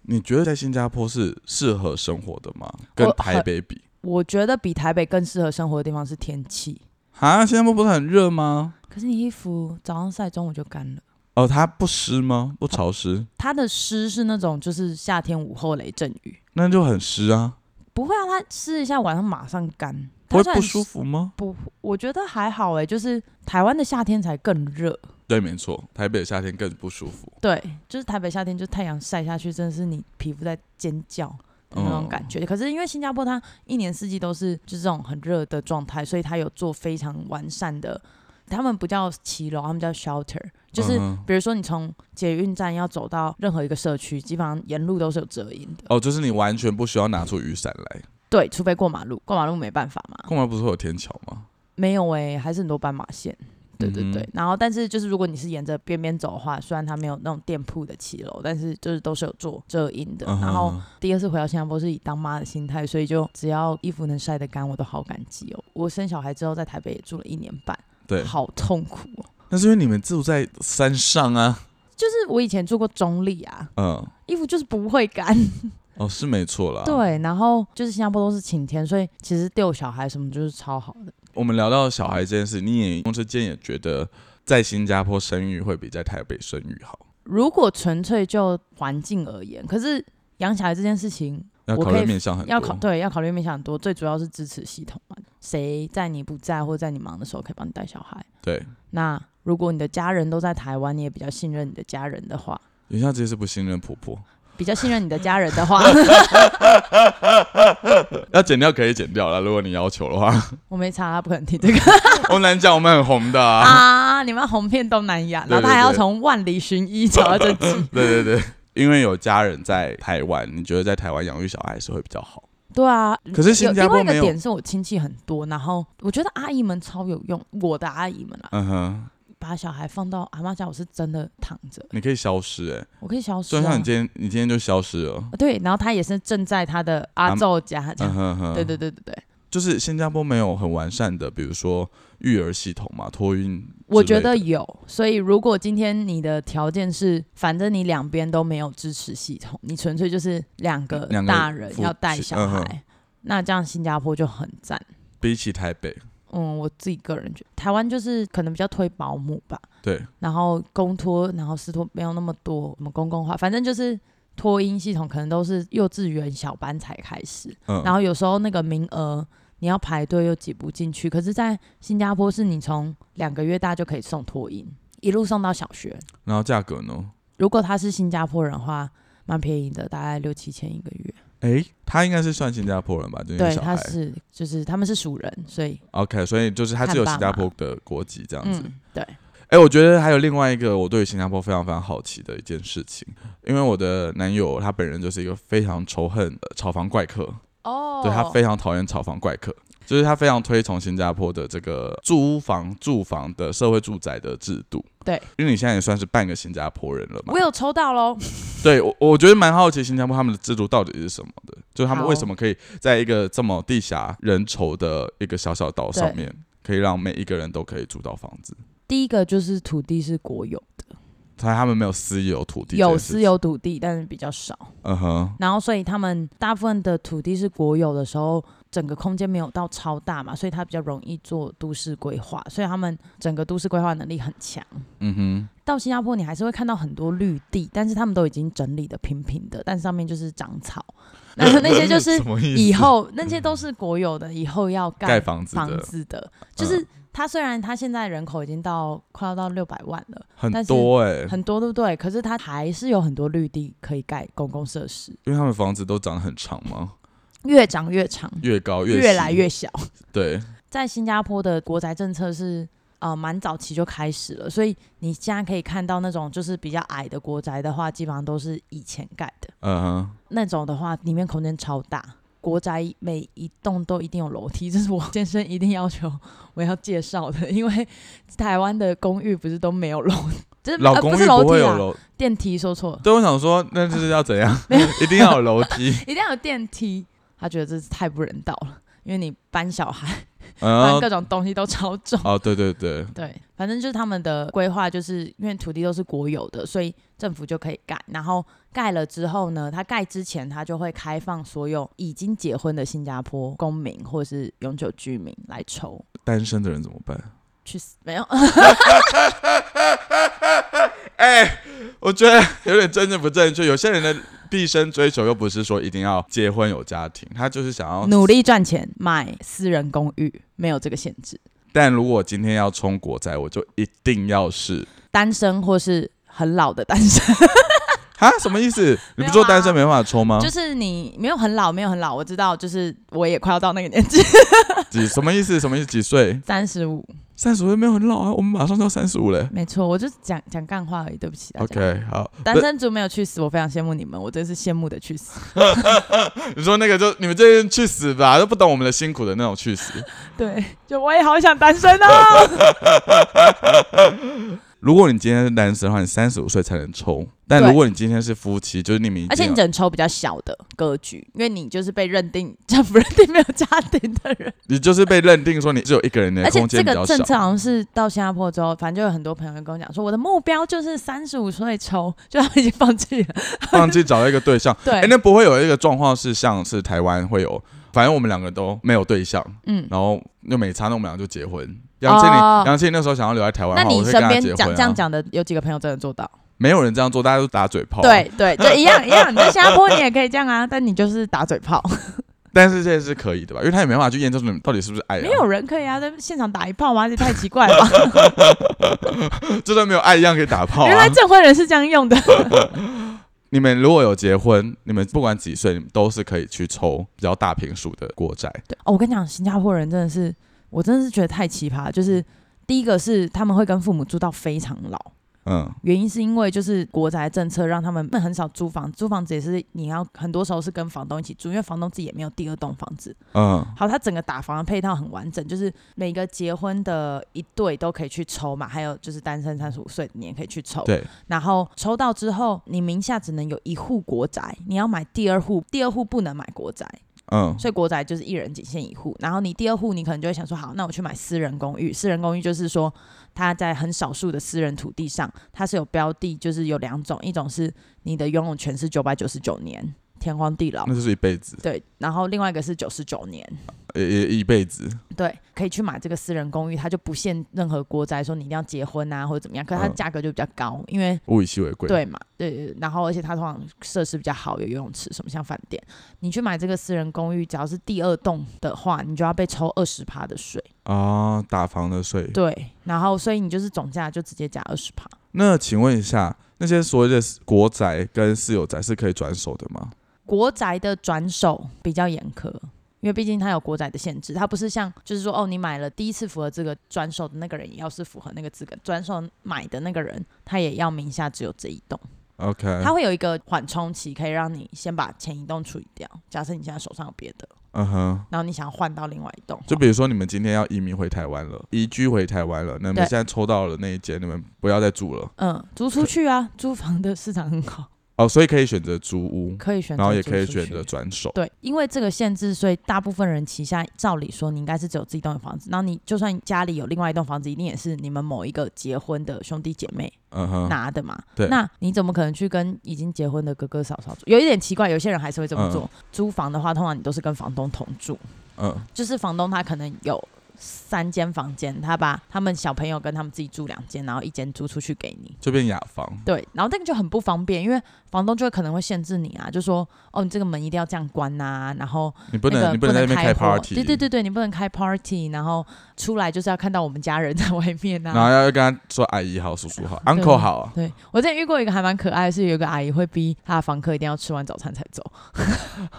你觉得在新加坡是适合生活的吗？跟台北比？我觉得比台北更适合生活的地方是天气。啊，新加坡不是很热吗？可是你衣服早上晒，中午就干了。哦，它不湿吗？不潮湿，它的湿是那种就是夏天午后雷阵雨，那就很湿啊，不会啊，它湿一下晚上马上干，它会不舒服吗？不，我觉得还好哎，就是台湾的夏天才更热。对，没错，台北的夏天更不舒服。对，就是台北夏天，就太阳晒下去，真的是你皮肤在尖叫的那种感觉。可是因为新加坡它一年四季都是就是这种很热的状态，所以它有做非常完善的，他们不叫骑楼，他们叫 shelter，就是比如说你从捷运站要走到任何一个社区，基本上沿路都是有遮阴的。哦，就是你完全不需要拿出雨伞来。对，除非过马路，过马路没办法嘛。过马路不是会有天桥吗？没有哎、还是很多斑马线。对对对，嗯然后但是就是如果你是沿着边边走的话，虽然它没有那种店铺的骑楼，但是就是都是有做遮阴的。嗯然后第二次回到新加坡是以当妈的心态，所以就只要衣服能晒得干，我都好感激哦。我生小孩之后在台北也住了一年半，对，好痛苦哦。那是因为你们住在山上啊。就是我以前住过中立啊，嗯，衣服就是不会干。哦，是没错啦。，对，然后就是新加坡都是晴天，所以其实遛小孩什么就是超好的。我们聊到小孩这件事，你也同时间也觉得在新加坡生育会比在台北生育好，如果纯粹就环境而言，可是养小孩这件事情要考虑面向很多。要考对要考虑面向很多，最主要是支持系统嘛，谁在你不在或者在你忙的时候可以帮你带小孩。对，那如果你的家人都在台湾，你也比较信任你的家人的话，你现在直接是不信任婆婆，比较信任你的家人的话，要剪掉可以剪掉了，如果你要求的话。我没查，他不可能听这个 我们难讲，我们很红的啊。啊！你们红遍东南亚，然后他还要从万里寻医找到这集。对对对，因为有家人在台湾，你觉得在台湾养育小孩是会比较好？对啊，可是新加坡有另外一个点是我亲戚很多，然后我觉得阿姨们超有用，我的阿姨们啊，嗯哼，把小孩放到阿妈家，我是真的躺着，你可以消失哎、我可以消失、就像啊你。今天，你今天就消失了。对，然后他也是正在他的阿昼家这样。嗯哼哼，对对对对对，就是新加坡没有很完善的，比如说育儿系统嘛，托运我觉得有，所以如果今天你的条件是，反正你两边都没有支持系统，你纯粹就是两个大人要带小孩，哼那这样新加坡就很赞。比起台北，嗯，我自己个人觉得，台湾就是可能比较推保姆吧，对，然后公托，然后私托没有那么多，什么公共化，反正就是托婴系统可能都是幼稚园小班才开始，嗯，然后有时候那个名额你要排队又挤不进去。可是，在新加坡是你从两个月大就可以送托婴，一路送到小学。然后价格呢？如果他是新加坡人的话，蛮便宜的，大概六七千一个月。诶，他应该是算新加坡人吧？就是对，小孩他是就是他们是属人，所以 OK，所以就是他是有新加坡的国籍这样子。嗯，对，哎、我觉得还有另外一个我对新加坡非常非常好奇的一件事情，因为我的男友他本人就是一个非常仇恨的炒房怪客，哦对他非常讨厌炒房怪客，就是他非常推崇新加坡的这个住房住房的社会住宅的制度。对，因为你现在也算是半个新加坡人了嘛我。有抽到喽。对，我我觉得蛮好奇新加坡他们的制度到底是什么的，就是他们好为什么可以在一个这么地狭人稠的一个小小岛上面，可以让每一个人都可以住到房子。第一个就是土地是国有的，他他们没有私有土地，有私，有土地，但是比较少。嗯哼，然后，所以他们大部分的土地是国有的时候，整个空间没有到超大嘛，所以它比较容易做都市规划，所以他们整个都市规划能力很强。嗯哼，到新加坡，你还是会看到很多绿地，但是他们都已经整理的平平的，但上面就是长草。然后那些就是以后那些都是国有的，以后要盖盖房子的。房子的，就是它虽然它现在人口已经到快要到六百万了，很多哎、很多对不对？可是它还是有很多绿地可以盖公共设施，因为他们房子都长得很长吗，越长越长，越高越越来越小。对，在新加坡的国宅政策是呃蛮早期就开始了，所以你现在可以看到那种就是比较矮的国宅的话，基本上都是以前盖的。嗯哼，那种的话，里面空间超大。国宅每一栋都一定有楼梯，这是我 先生一定要求我要介绍的，因为台湾的公寓不是都没有楼，就是老公寓呃不是楼梯啊，不会有楼，电梯说错了，对，我想说那就是要怎样，一定要有楼梯，一定要有电梯。他觉得这是太不人道了，因为你搬小孩、嗯搬各种东西都超重。哦，对对对，对，反正就是他们的规划，就是因为土地都是国有的，所以政府就可以盖。然后盖了之后呢，他盖之前他就会开放所有已经结婚的新加坡公民或是永久居民来抽。单身的人怎么办？去死！没有，哎、我觉得有点政治不正确。有些人的毕生追求又不是说一定要结婚有家庭，他就是想要努力赚钱买私人公寓，没有这个限制。但如果今天要冲国债，我就一定要是单身或是很老的单身，啊，什么意思？你不说单身没办法抽吗？就是你没有很老，没有很老，我知道，就是我也快要到那个年纪，几什么意思？什么意思？几岁？三十五，三十岁没有很老啊，我们马上就要三十五了。没错，我就讲讲干话而已，对不起。OK，好，单身族没有去死，我非常羡慕你们，我真是羡慕的去死。你说那个就你们这些人去死吧，都不懂我们的辛苦的那种去死。对，就我也好想单身哦。如果你今天是单身的话，你三十五岁才能抽；但如果你今天是夫妻，就是你们而且你只能抽比较小的格局，因为你就是被认定 政府认定没有家庭的人。你就是被认定说你只有一个人的空间比较这个政策。好像是到新加坡之后，反正就有很多朋友跟我讲说，我的目标就是三十五岁抽，就他们已经放弃了。放弃找到一个对象，对，哎、那不会有一个状况是像是台湾会有，反正我们两个都没有对象，嗯，然后又没差，那我们俩就结婚。杨千，哦你杨倩那时候想要留在台湾，那你身边。讲这样讲的有几个朋友真的做到？没有人这样做，大家都打嘴炮、，对对，就一样一样。你在新加坡你也可以这样啊，但你就是打嘴炮，但是这是可以的吧？因为他也没办法去验证说你到底是不是爱、啊，没有人可以啊，在现场打一炮吗？这太奇怪了吧？就算没有爱一样可以打炮啊。原来证婚人是这样用的。你们如果有结婚，你们不管几岁，你们都是可以去抽比较大平数的国债。对哦，我跟你讲，新加坡人真的是，我真的是觉得太奇葩。就是第一个是他们会跟父母住到非常老，嗯，原因是因为就是国宅政策让他们很少租房，租房子也是你要很多时候是跟房东一起住，因为房东自己也没有第二栋房子。嗯，好，他整个打房的配套很完整，就是每个结婚的一对都可以去抽嘛，还有就是单身三十五岁你也可以去抽。对，然后抽到之后，你名下只能有一户国宅，你要买第二户，第二户不能买国宅。嗯，所以国宅就是一人仅限一户。然后你第二户，你可能就会想说，好，那我去买私人公寓。私人公寓就是说，它在很少数的私人土地上，它是有标的，就是有两种，一种是你的拥有权是九百九十九年，天荒地老那，就是一辈子，对。然后另外一个是九十九年，也也一辈子。对，可以去买这个私人公寓，它就不限任何国宅，说你一定要结婚啊或者怎么样，可是它嗯价格就比较高，因为物以稀为贵。，对嘛，对然后而且它通常设施比较好，有游泳池什么，像饭店。你去买这个私人公寓，只要是第二栋的话，你就要被抽二十趴的税。啊，打房的税。对，然后所以你就是总价就直接加二十趴。那请问一下，那些所谓的国宅跟私有宅是可以转手的吗？国宅的转手比较严苛。因为毕竟它有国宅的限制，它不是像就是说哦，你买了第一次符合这个转手的那个人，也要是符合那个资格，转手买的那个人，他也要名下只有这一栋。OK，它会有一个缓冲期，可以让你先把前一栋处理掉。假设你现在手上有别的，嗯哼，然后你想要换到另外一栋，就比如说你们今天要移民回台湾了，移居回台湾了，那你们现在抽到了那一间，你们不要再住了嗯，租出去啊，租房的市场很好，哦，所以可以选择租屋，可以选择，然后也可以选择。转手。对，因为这个限制，所以大部分人旗下照理说你应该是只有自己一栋房子，然后你就算家里有另外一栋房子，一定也是你们某一个结婚的兄弟姐妹拿的嘛。对那你怎么可能去跟已经结婚的哥哥嫂嫂住？有一点奇怪，有些人还是会这么做。租房的话，通常你都是跟房东同住，嗯，就是房东他可能有三间房间，他把他们小朋友跟他们自己住两间，然后一间租出去给你。就变雅房。对，然后那个就很不方便，因为房东就会可能会限制你啊，就说哦，你这个门一定要这样关呐、然后你不能，你不能在那边开 party。对对对对，你不能开 party，然后出来就是要看到我们家人在外面然后啊。要跟他说阿姨好、叔叔好、uncle 好啊。对我之前遇过一个还蛮可爱的是，有一个阿姨会逼她的房客一定要吃完早餐才走，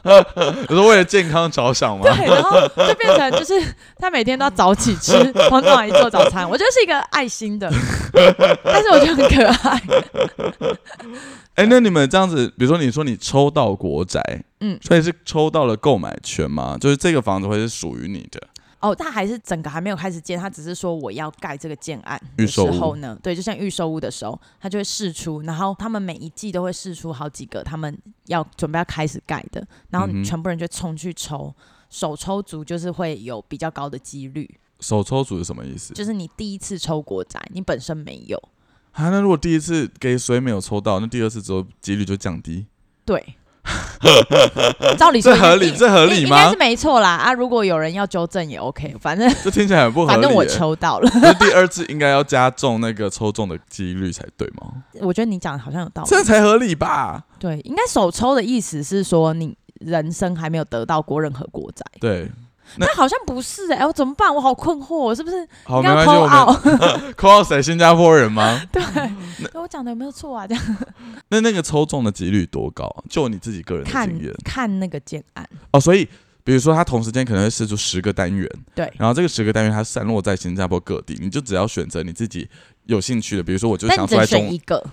我说为了健康着想吗？对，然后就变成就是她每天都要早起吃房东阿姨做早餐，我觉得是一个爱心的，但是我觉得很可爱。哎、那你们这样子，比如说你说你抽到国宅，嗯所以是抽到了购买权吗？就是这个房子会是属于你的。哦，他还是整个还没有开始建，他只是说我要盖这个建案的时预售屋候呢，对，就像预售屋的时候，他就会试出，然后他们每一季都会试出好几个他们要准备要开始盖的，然后全部人就冲去抽，手抽族就是会有比较高的几率，手抽组是什么意思？就是你第一次抽国宅，你本身没有，啊，那如果第一次给谁没有抽到，那第二次之后几率就降低，对。照理说这合理这合理吗应应该是没错啦啊！如果有人要纠正也 OK，反正这听起来很不合理。反正我抽到了。那第二次应该要加重那个抽中的几率才对吗？我觉得你讲的好像有道理。这才合理吧？对，应该首抽的意思是说你人生还没有得到过任何国债，对，那好像不是哎、我怎么办？我好困惑，我是不是好，没关系，我 要 call 们扣到谁？新加坡人吗？对，那我讲的有没有错啊？这样那那个抽中的几率多高啊？就你自己个人的看经验看那个建案，哦，所以。比如说，他同时间可能会试出十个单元，对，然后这个十个单元它散落在新加坡各地，你就只要选择你自己有兴趣的，比如说我就想出来中一个，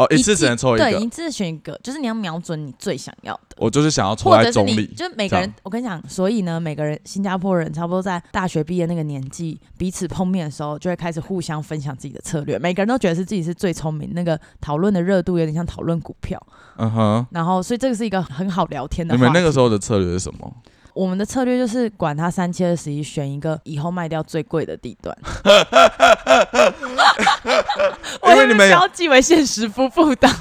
哦，一次只能抽一个对，一次选一个，就是你要瞄准你最想要的。我就是想要抽或者你，在中立，就是每个人，我跟你讲，所以呢，每个人新加坡人差不多在大学毕业那个年纪，彼此碰面的时候，就会开始互相分享自己的策略。每个人都觉得是自己是最聪明，那个讨论的热度有点像讨论股票。嗯哼。然后，所以这个是一个很好聊天的。你们那个时候的策略是什么？我们的策略就是管它三七二十一，选一个以后卖掉最贵的地段。因为你们有标记为现实夫妇档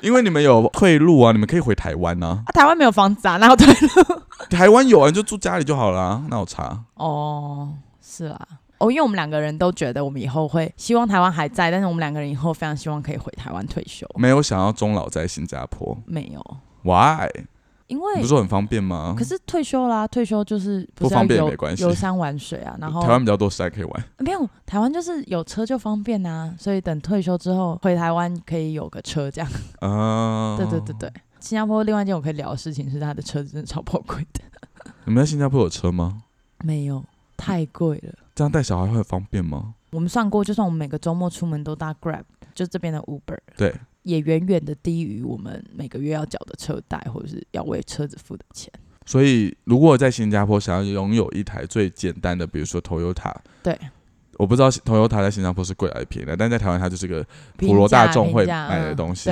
因为你们有退路啊，你们可以回台湾啊，啊，台湾没有房子啊，哪有退路？台湾有啊，你就住家里就好了、啊，那我查。哦，是啊。哦，因为我们两个人都觉得我们以后会希望台湾还在，但是我们两个人以后非常希望可以回台湾退休。没有想要终老在新加坡没有，，Why？因为不是说很方便吗？可是退休啦，退休就是不方便也没关系游山玩水啊。然后台湾比较多山可以玩。没有台湾就是有车就方便啊，所以等退休之后回台湾可以有个车这样。啊、对对对对，新加坡另外一件我可以聊的事情是他的车子真的超宝贵的，你们在新加坡有车吗？没有太贵了。这样带小孩会很方便吗？我们算过，就算我们每个周末出门都搭 Grab，就这边的 Uber，对，也远远的低于我们每个月要缴的车贷或者是要为车子付的钱。所以如果在新加坡想要拥有一台最简单的，比如说 Toyota，对，我不知道 Toyota 在新加坡是贵还是便宜的，但在台湾它就是个普罗大众会买的东西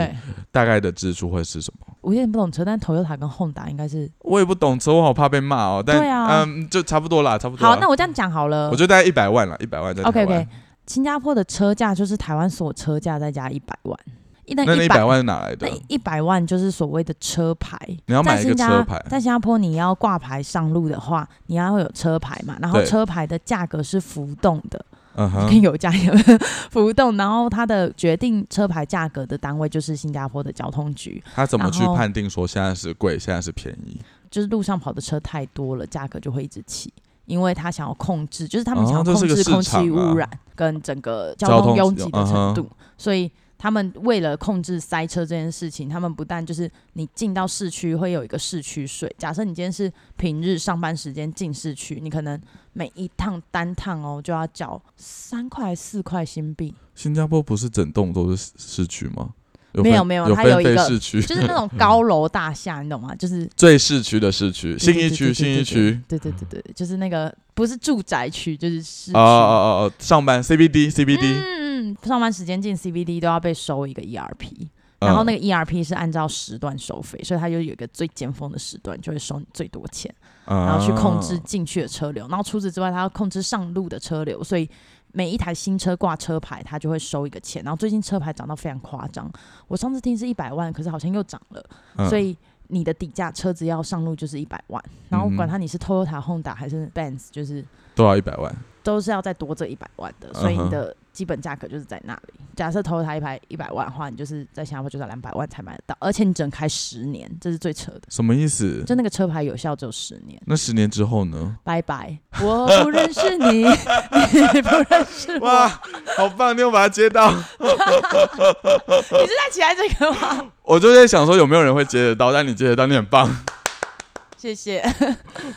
大概的支出会是什么？我有点不懂车，但 Toyota 跟 Honda 应该是我也不懂车，我好怕被骂哦。但对啊嗯，就差不多啦，差不多。好。那我这样讲好了我觉得大概一百万了，一百万在台 OK。OK，新加坡的车价就是台湾所有车价再加一百万，一那一那那一百万是哪来那的？一百万就是所谓的车牌。你要买一个在新加车牌，在新加坡你要挂牌上路的话，你要有车牌嘛，然后车牌的价格是浮动的，嗯哼跟，油价一样 浮动，然后它的决定车牌价格的单位就是新加坡的交通局，他怎么去判定说现在是贵，现在是便宜？就是路上跑的车太多了，价格就会一直起。因为他想要控制，就是他们哦想要控制空气污染跟整个交交通通拥挤的程嗯度，所以他们为了控制塞车这件事情，他们不但就是你进到市区会有一个市区税，假设你今天是平日上班时间进市区，你可能每一趟单趟哦就要缴三块四块新币，新加坡不是整栋都是市区吗？没有没有它有一个市区，就是那种高楼大厦，你懂吗？就是最市区的市区，信义区，对对对对信义区。对对对对，就是那个不是住宅区，就是市区。哦哦哦哦，上班 CBD CBD，嗯嗯，上班时间进 CBD 都要被收一个 ERP，然后那个个 ERP 是按照时段收费，所以它就有一个最尖峰的时段就会收你最多钱，然后去控制进去的车流，然后除此之外，它要控制上路的车流，所以每一台新车挂车牌，它就会收一个钱。然后最近车牌涨到非常夸张，我上次听是一百万，可是好像又涨了，嗯。所以。你的底价车子要上路就是一百万，然后管他你是 Toyota、Honda 还是 Benz，就是都要一百万。都是要再多这一百万的，所以你的基本价格就是在那里。假设投台一排一百万的话，你就是在新加坡就是要两百万才买得到，而且你只能开十年，这是最扯的。什么意思？就那个车牌有效只有十年，那十年之后呢？拜拜，我不认识你，你不认识我，哇，好棒！你有把它接到，你是在期待这个吗？我就在想说有没有人会接得到，但你接得到，你很棒。谢谢。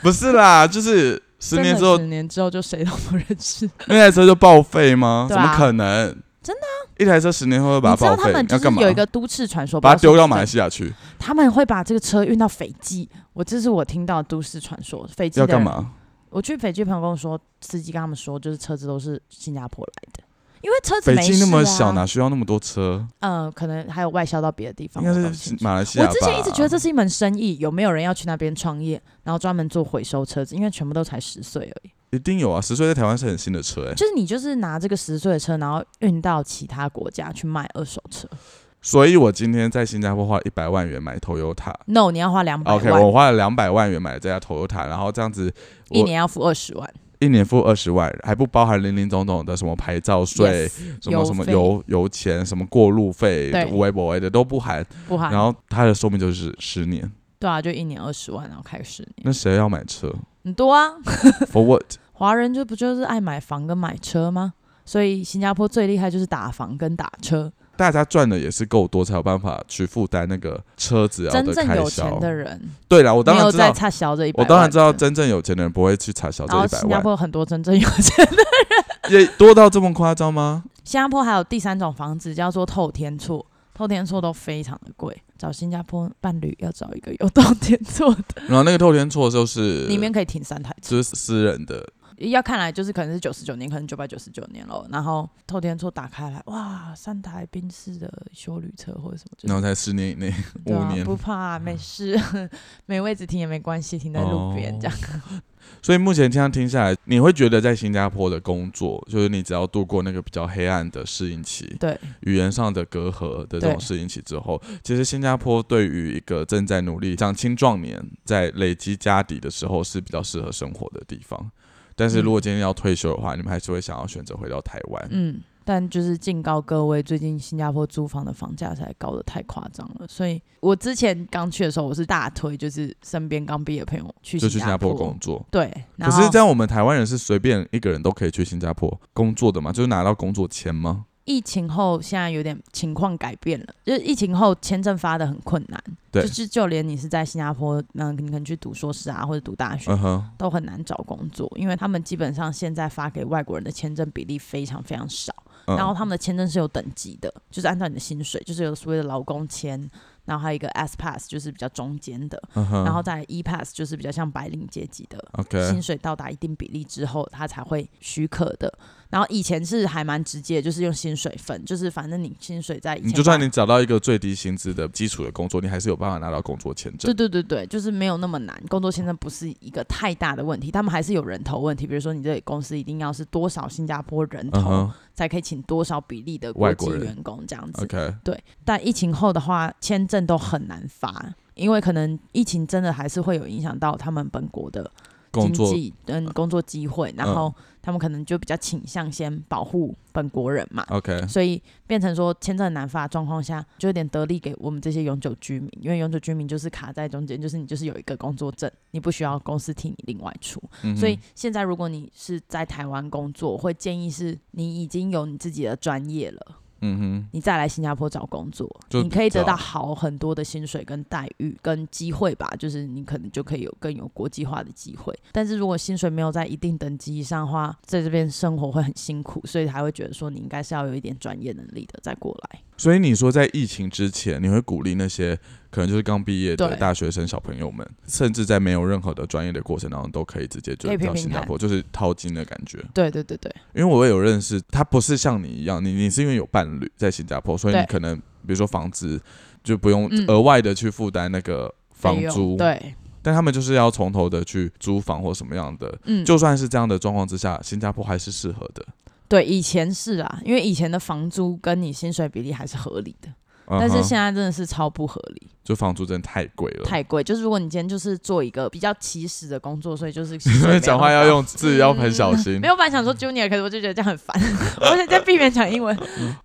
不是啦，就是十年之后十年之后就谁都不认识。那台车就报废吗？啊怎么可能？真的啊！一台车十年后会把它报废，要干嘛？有一个都市传说，把它丢到马来西西亚去，他们会把这个车运到斐济。我这是我听到的都市传说，斐济要干嘛？我去斐济朋友跟我说，司机跟他们说，就是车子都是新加坡来的，因为车子北没那么小，哪需要那么多车？嗯、可能还有外销到别的地方。应该是马来西亚。我之前一直觉得这是一门生意，有没有人要去那边创业，然后专门做回收车子？因为全部都才十岁而已。一定有啊，十岁在台湾是很新的车哎、就是你就是拿这个十岁的车，然后运到其他国家去卖二手车。所以我今天在新加坡花一百万元买 Toyota。No，你要花两百 OK，我花了两百万元买了这家 Toyota，然后这样子一年要付二十万，一年付二十万，还不包含零零总总的什么牌照税 Yes，什么什么油油钱、什么过路费对、微博的都不含。不含。然后它的寿命就是十年，对啊，就一年二十万，然后开十年，那谁要买车很多啊。For what？华人就不就是爱买房跟买车吗？所以新加坡最厉害就是打房跟打车。大家赚的也是够多，才有办法去负担那个车子啊真的开正有钱。的人，对啦，我当然知道，差小这一百万。我当然知道，真正有钱的人不会去查小这一百万，新加坡有很多真正有钱的人。也多到这么夸张吗？新加坡还有第三种房子叫做透天厝，透天厝都非常的贵。找新加坡伴侣要找一个有透天厝的，然后那个透天厝就是里面可以停三台车。就是私人的，要看来就是可能是九十九年，可能九百九十九年了。然后透天厝打开来，哇，三台宾士的修旅车或者什么，就是然后才十年以内，五年不怕，没事，没位置停也没关系，停在路边哦这样。所以目前这样听下来，你会觉得在新加坡的工作，就是你只要度过那个比较黑暗的适应期，对，语言上的隔阂的这种适应期之后，其实新加坡对于一个正在努力像青壮年在累积家底的时候是比较适合生活的地方。但是如果今天要退休的话，你们还是会想要选择回到台湾。嗯，但就是警告各位，最近新加坡租房的房价才高的太夸张了。所以我之前刚去的时候，我是大推，就是身边刚毕业的朋友去就去新加坡坡工作，对，可是这样，我们台湾人是随便一个人都可以去新加坡工作的吗？就是拿到工作签吗？疫情后现在有点情况改变了，就是疫情后签证发的很困难，对。就是就连你是在新加坡，嗯，你可能去读硕士啊或者读大学，嗯，都很难找工作，因为他们基本上现在发给外国人的签证比例非常非常少，嗯。然后他们的签证是有等级的，就是按照你的薪水，就是有所谓的劳工签，然后还有一个 S Pass，就是比较中间的，然后再 E Pass，就是比较像白领阶级的薪水到达一定比例之后，他才会许可的。然后以前是还蛮直接，就是用薪水分，就是反正你薪水在以前你就算你找到一个最低薪资的基础的工作，你还是有办法拿到工作签证对。对对对，就是没有那么难，工作签证不是一个太大的问题，他们还是有人头问题，比如说你这里公司一定要是多少新加坡人头、嗯才可以请多少比例的外国员工这样子。，OK，对，但疫情后的话，签证都很难发，因为可能疫情真的还是会有影响到他们本国的经济跟工作机会，然后他们可能就比较倾向先保护本国人嘛。OK，所以变成说签证难发的状况下，就有点得利给我们这些永久居民，因为永久居民就是卡在中间，就是你就是有一个工作证，你不需要公司替你另外出。嗯所以现在如果你是在台湾工作，会建议是你已经有你自己的专业了。嗯哼，你再来新加坡找工作，你可以得到好很多的薪水跟待遇跟机会吧，就是你可能就可以有更有国际化的机会。但是如果薪水没有在一定等级以上的话，在这边生活会很辛苦，所以才会觉得说你应该是要有一点专业能力的再过来。所以你说在疫情之前，你会鼓励那些可能就是刚毕业的大学生小朋友们，甚至在没有任何的专业的过程当中，都可以直接就到新加坡，就是淘金的感觉。对对对对，因为我也有认识，他不是像你一样，你你是因为有伴侣在新加坡，所以你可能比如说房子就不用嗯。额外的去负担那个房租，对，但他们就是要从头的去租房或什么样的。嗯，就算是这样的状况之下，新加坡还是适合的。对以前是啊，因为以前的房租跟你薪水比例还是合理的，但是现在真的是超不合理。就房租真的太贵了，太贵。就是如果你今天就是做一个比较起始的工作，所以就是 所以讲话要用字要很小心嗯没。有办法想说 junior，可是我就觉得这样很烦，我就在避免讲英文。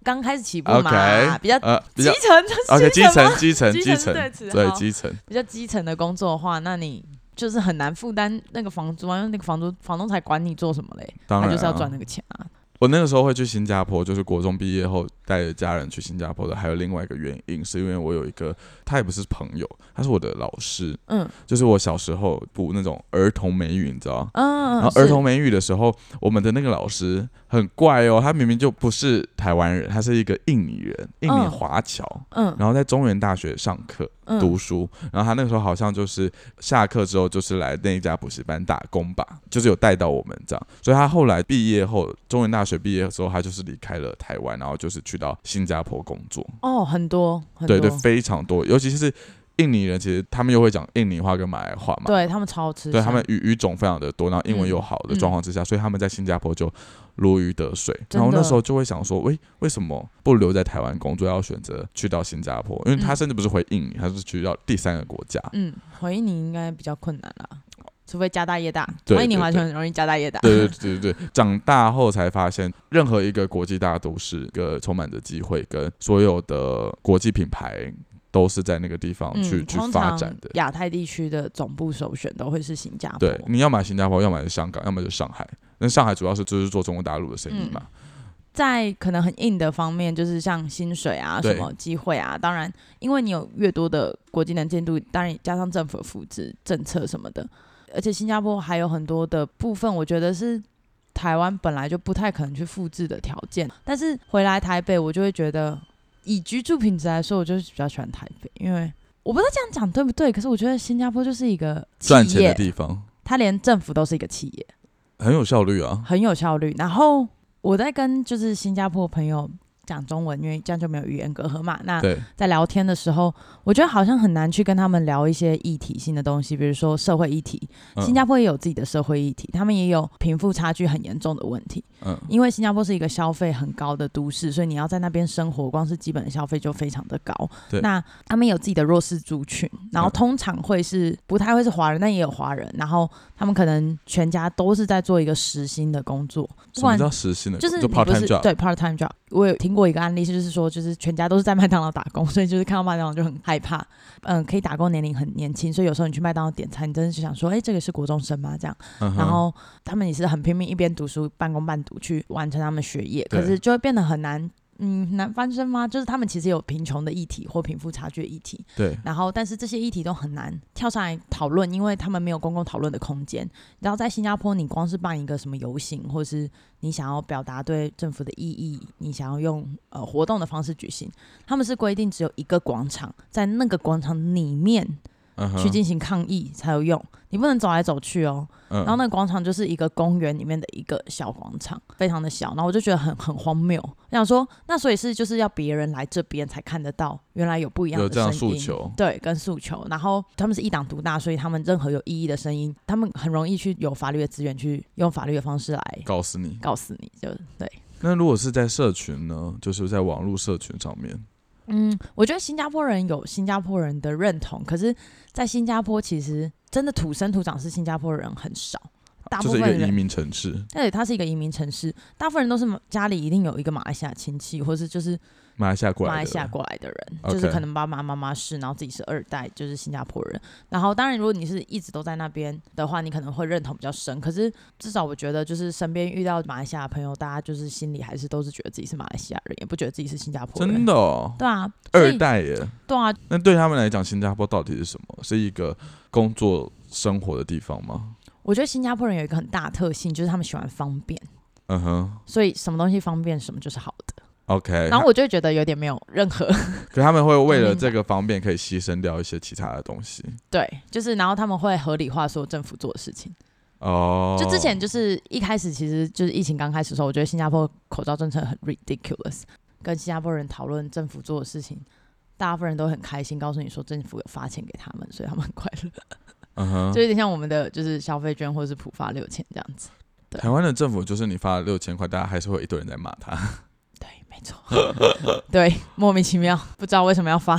刚开始起步嘛比较基较层的 OK，基层基层基基层对基层，比较基层的工作的话，那你就是很难负担那个房租啊，因为那个房租房东才管你做什么嘞，他就是要赚那个钱啊。我那个时候会去新加坡，就是国中毕业后带着家人去新加坡的，还有另外一个原因，是因为我有一个，他也不是朋友，他是我的老师，嗯。就是我小时候补那种儿童美语，你知道吗？嗯，然后儿童美语的时候，我们的那个老师很怪哦，他明明就不是台湾人，他是一个印尼人，印尼嗯华侨，嗯。然后在中原大学上课嗯。读书，然后他那个时候好像就是下课之后就是来那一家补习班打工吧，就是有带到我们这样，所以他后来毕业后，中原大学毕业之后，他就是离开了台湾，然后就是去到新加坡工作，哦，很多很多，对对，非常多，尤其是印尼人，其实他们又会讲印尼话跟马来话嘛，对他们超吃香，对他们语语种非常的多，然后英文嗯又好的状况之下，所以他们在新加坡就如鱼得水。然后那时候就会想说，喂，为什么不留在台湾工作，要选择去到新加坡？因为他嗯甚至不是回印尼，他是去到第三个国家。嗯，回印尼应该比较困难啦，除非家大业大，对回应你完全很容易家大业大。对对对对对，长大后才发现，任何一个国际大都市，一个充满着机会，跟所有的国际品牌都是在那个地方去、嗯，去发展的。亚太地区的总部首选都会是新加坡。对，你要买新加坡，要么是香港，要么就上海。那上海主要是就是做中国大陆的生意嘛。在可能很硬的方面，就是像薪水啊、什么机会啊，当然，因为你有越多的国际能见度，当然加上政府的扶持政策什么的，而且新加坡还有很多的部分，我觉得是台湾本来就不太可能去复制的条件。但是回来台北，我就会觉得，以居住品质来说，我就是比较喜欢台北，因为我不知道这样讲对不对，可是我觉得新加坡就是一个赚钱的，地方它连政府都是一个企业。很有效率啊。很有效率。然后我在跟就是新加坡朋友讲中文，因为这样就没有语言隔阂嘛。那，在聊天的时候，我觉得好像很难去跟他们聊一些议题性的东西，比如说社会议题。嗯新加坡也有自己的社会议题，他们也有贫富差距很严重的问题。嗯因为新加坡是一个消费很高的都市，所以你要在那边生活，光是基本的消费就非常的高对。那他们有自己的弱势族群，然后嗯通常会是不太会是华人，但也有华人。然后他们可能全家都是在做一个实薪的工作，不管什么叫实薪的？就就是不 time 是 job。对 part time job。我有听过一个案例，就是说，就是全家都是在麦当劳打工，所以就是看到麦当劳就很害怕。嗯，可以打工年龄很年轻，所以有时候你去麦当劳点餐，你真的是想说，哎、这个是国中生吗？这样。嗯然后他们也是很拼命，一边读书半工半读去完成他们学业，可是就会变得很难。嗯，很难翻身吗？就是他们其实有贫穷的议题或贫富差距的议题，对，然后但是这些议题都很难跳上来讨论，因为他们没有公共讨论的空间。然后在新加坡，你光是办一个什么游行，或是你想要表达对政府的意义，你想要用呃活动的方式举行，他们是规定只有一个广场，在那个广场里面去进行抗议才有用，你不能走来走去哦。嗯然后那个广场就是一个公园里面的一个小广场，非常的小。然后我就觉得很很荒谬，我想说，那所以是就是要别人来这边才看得到，原来有不一样的有这样声音诉求，对，跟诉求。然后他们是一党独大，所以他们任何有意义的声音，他们很容易去有法律的资源去用法律的方式来告诉你。告诉你，就对。那如果是在社群呢？就是在网络社群上面，嗯，我觉得新加坡人有新加坡人的认同，可是，在新加坡其实真的土生土长是新加坡人很少，大部分人就是一个移民城市，对，它是一个移民城市，大部分人都是家里一定有一个马来西亚亲戚，或是就是马来西亚过来的马来西亚人过来的人就是可能爸爸妈妈是，然后自己是二代，就是新加坡人。然后当然，如果你是一直都在那边的话，你可能会认同比较深。可是至少我觉得，就是身边遇到马来西亚的朋友，大家就是心里还是都是觉得自己是马来西亚人，也不觉得自己是新加坡人。真的哦，对啊，二代耶。对啊，那对他们来讲，新加坡到底是什么？是一个工作生活的地方吗？我觉得新加坡人有一个很大特性，就是他们喜欢方便，嗯哼所以什么东西方便，什么就是好的。，OK。然后我就觉得有点没有任何 可他们会为了这个方便，可以牺牲掉一些其他的东西。对，就是然后他们会合理化说政府做的事情。哦，就之前就是一开始，其实就是疫情刚开始的时候，我觉得新加坡口罩政策很 ridiculous，跟新加坡人讨论政府做的事情，大部分人都很开心，告诉你说政府有发钱给他们，所以他们很快乐，嗯哼 就，有点像我们的就是消费券或者是普发六千这样子。对台湾的政府就是你发了六千块，大家还是会有一堆人在骂他。对，没错，对，莫名其妙，不知道为什么要发，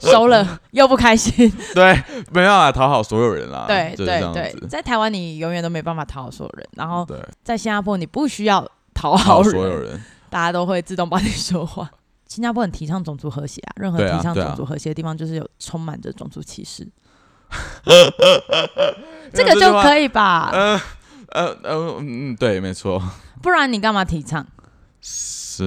收了 又不开心。对，没有啊，讨好所有人啦。对对对，在台湾你永远都没办法讨好所有人，然后对，在新加坡你不需要讨讨好所有人。大家都会自动帮你说话。新加坡很提倡种族和谐啊，任何提倡种族和谐的地方，就是有充满着种族歧视。这个就可以吧？呃呃呃，嗯，对，没错，不然你干嘛提倡？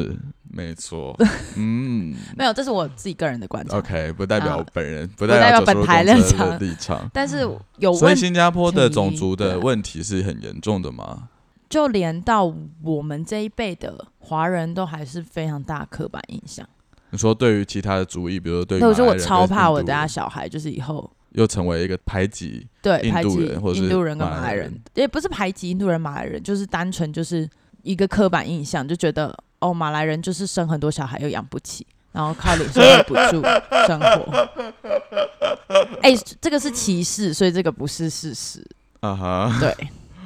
是没错。嗯没有，这是我自己个人的观察。，OK，不代表啊本人，不代表代表本台立立场立场。但是有所以，新加坡的种族的问题是很严重的吗？就连到我们这一辈的华人都还是非常大刻板印象。你说对于其他的族裔，比如说对于我说我马来人跟超怕我家小孩就是以后又成为一个排挤，对印度人或者印度人跟马来人马来人，也不是排挤印度人、马来人，就是单纯就是一个刻板印象，就觉得哦，马来人就是生很多小孩又养不起，然后靠领社会补助生活。哎、这个是歧视，所以这个不是事实。啊哈，对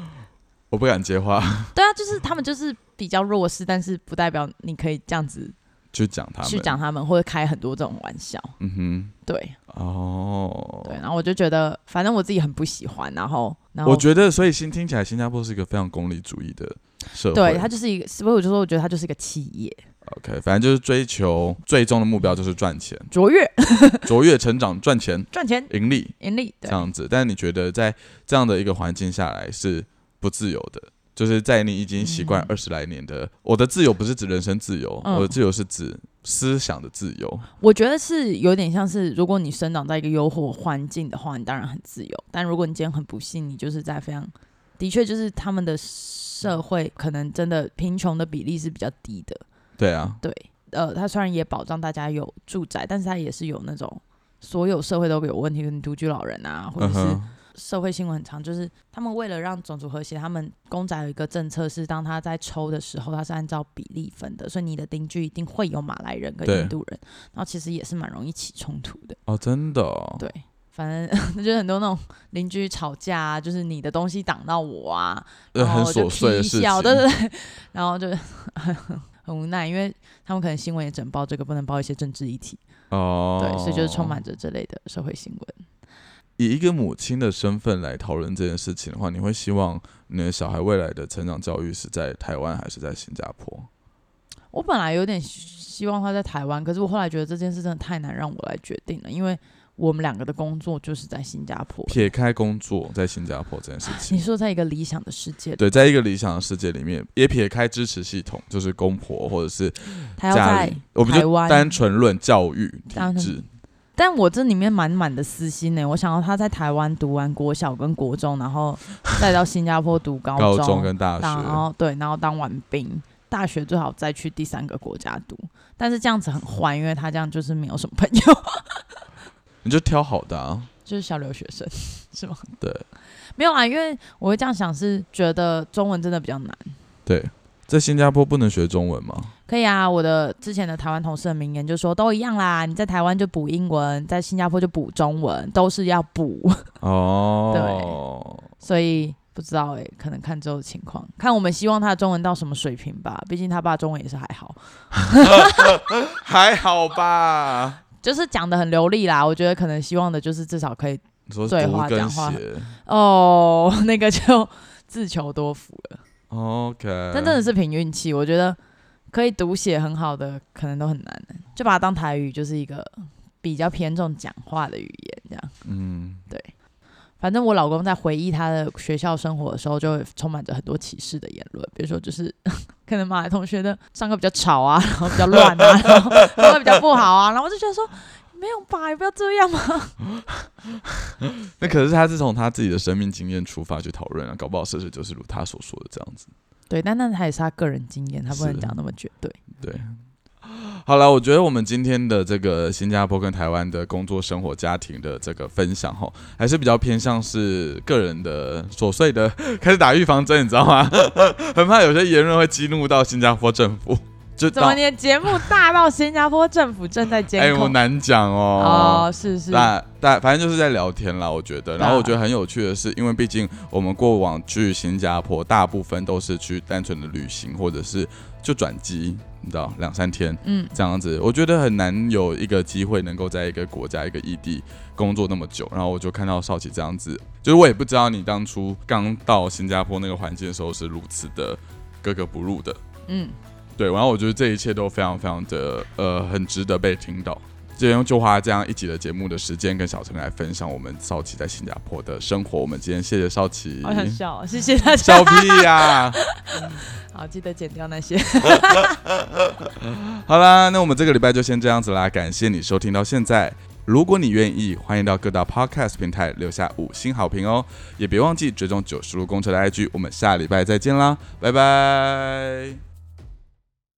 我不敢接话对啊，就是他们就是比较弱势，但是不代表你可以这样子去讲他们，去讲他们，或者开很多这种玩笑。嗯哼对哼，哦，对，然后我就觉得，反正我自己很不喜欢，然后然后我觉得，所以新听起来，新加坡是一个非常功利主义的社会。对它就是一个，所以我就说，我觉得它就是一个企业 OK，反正就是追求最终的目标就是赚钱，卓越 卓越成长，赚钱、赚钱盈利盈利。对，这样子。但是你觉得在这样的一个环境下来是不自由的？就是在你已经习惯嗯二十来年的，我的自由不是指人身自由，嗯我的自由是指思想的自由。我觉得是有点像是，如果你生长在一个优惑环境的话，你当然很自由。但如果你今天很不幸，你就是在非常，的确就是他们的社会可能真的贫穷的比例是比较低的。对啊，对，呃，他虽然也保障大家有住宅，但是他也是有那种所有社会都有问题，跟独居老人啊，或者是社会新闻很长，就是他们为了让种族和谐，他们公仔有一个政策是，当他在抽的时候，他是按照比例分的，所以你的邻居一定会有马来人跟印度人，然后其实也是蛮容易起冲突的。哦，真的、哦，对，反正 就是很多那种邻居吵架啊，就是你的东西挡到我啊，然后我就。皮笑，对对对，然后就 很无奈，因为他们可能新闻也整报这个，不能报一些政治议题，哦，对，所以就是充满着这类的社会新闻。以一个母亲的身份来讨论这件事情的话，你会希望你的小孩未来的成长教育是在台湾还是在新加坡？我本来有点希望他在台湾，可是我后来觉得这件事真的太难让我来决定了，因为我们两个的工作就是在新加坡。撇开工作在新加坡这件事情你，说在一个理想的世界，对，在一个理想的世界里面，也撇开支持系统，就是公婆或者是家里，我们就台湾单纯论教育体制。但我这里面满满的私心呢，我想要他在台湾读完国小跟国中，然后再到新加坡读高 高中，跟大学然，后对，然后当完兵，大学最好再去第三个国家读。但是这样子很坏，因为他这样就是没有什么朋友。你就挑好的啊。就是小留学生 是吗？对，没有啊，因为我会这样想，是觉得中文真的比较难。对，在新加坡不能学中文吗？可以啊，我的之前的台湾同事的名言就说都一样啦，你在台湾就补英文，在新加坡就补中文，都是要补。哦，对所以不知道哎、可能看之后的情况，看我们希望他的中文到什么水平吧。毕竟他爸中文也是还好，还好吧？就是讲的很流利啦。我觉得可能希望的就是至少可以对话讲话哦，那个就自求多福了。，OK，但真的是凭运气，我觉得可以读写很好的，可能都很难、就把它当台语，就是一个比较偏重讲话的语言，这样。嗯，反正我老公在回忆他的学校生活的时候，就会充满着很多歧视的言论，比如说就是 可能马来同学的上课比较吵啊，然后比较乱啊，然后比较不好啊，然后我就觉得说没有吧，也不要这样嘛。那可是他是从他自己的生命经验出发去讨论啊，搞不好事实就是如他所说的这样子。对，但那他也是他个人经验，他不能讲那么绝对。对，好了，我觉得我们今天的这个新加坡跟台湾的工作、生活、家庭的这个分享，哈，还是比较偏向是个人的琐碎的，开始打预防针，你知道吗？很怕有些言论会激怒到新加坡政府，就到 怎么你的节目大到新加坡政府正在监哎，我？难讲哦。哦，是是，那但反正就是在聊天啦，我觉得。然后我觉得很有趣的是，因为毕竟我们过往去新加坡，大部分都是去单纯的旅行，或者是就转机，你知道，两三天嗯，这样子。我觉得很难有一个机会能够在一个国家、一个异地工作那么久。然后我就看到少奇这样子，就是我也不知道你当初刚到新加坡那个环境的时候是如此的格格不入的。嗯，对，然后我觉得这一切都非常非常的呃，很值得被听到。今天就花这样一集的节目的时间，跟小陈来分享我们少奇在新加坡的生活。我们今天谢谢少奇，好想笑，谢谢大家。笑屁呀、好，记得剪掉那些。好啦，那我们这个礼拜就先这样子啦，感谢你收听到现在。如果你愿意，欢迎到各大 podcast 平台留下五星好评哦，也别忘记追踪九十路公车的 IG。我们下礼拜再见啦，拜拜。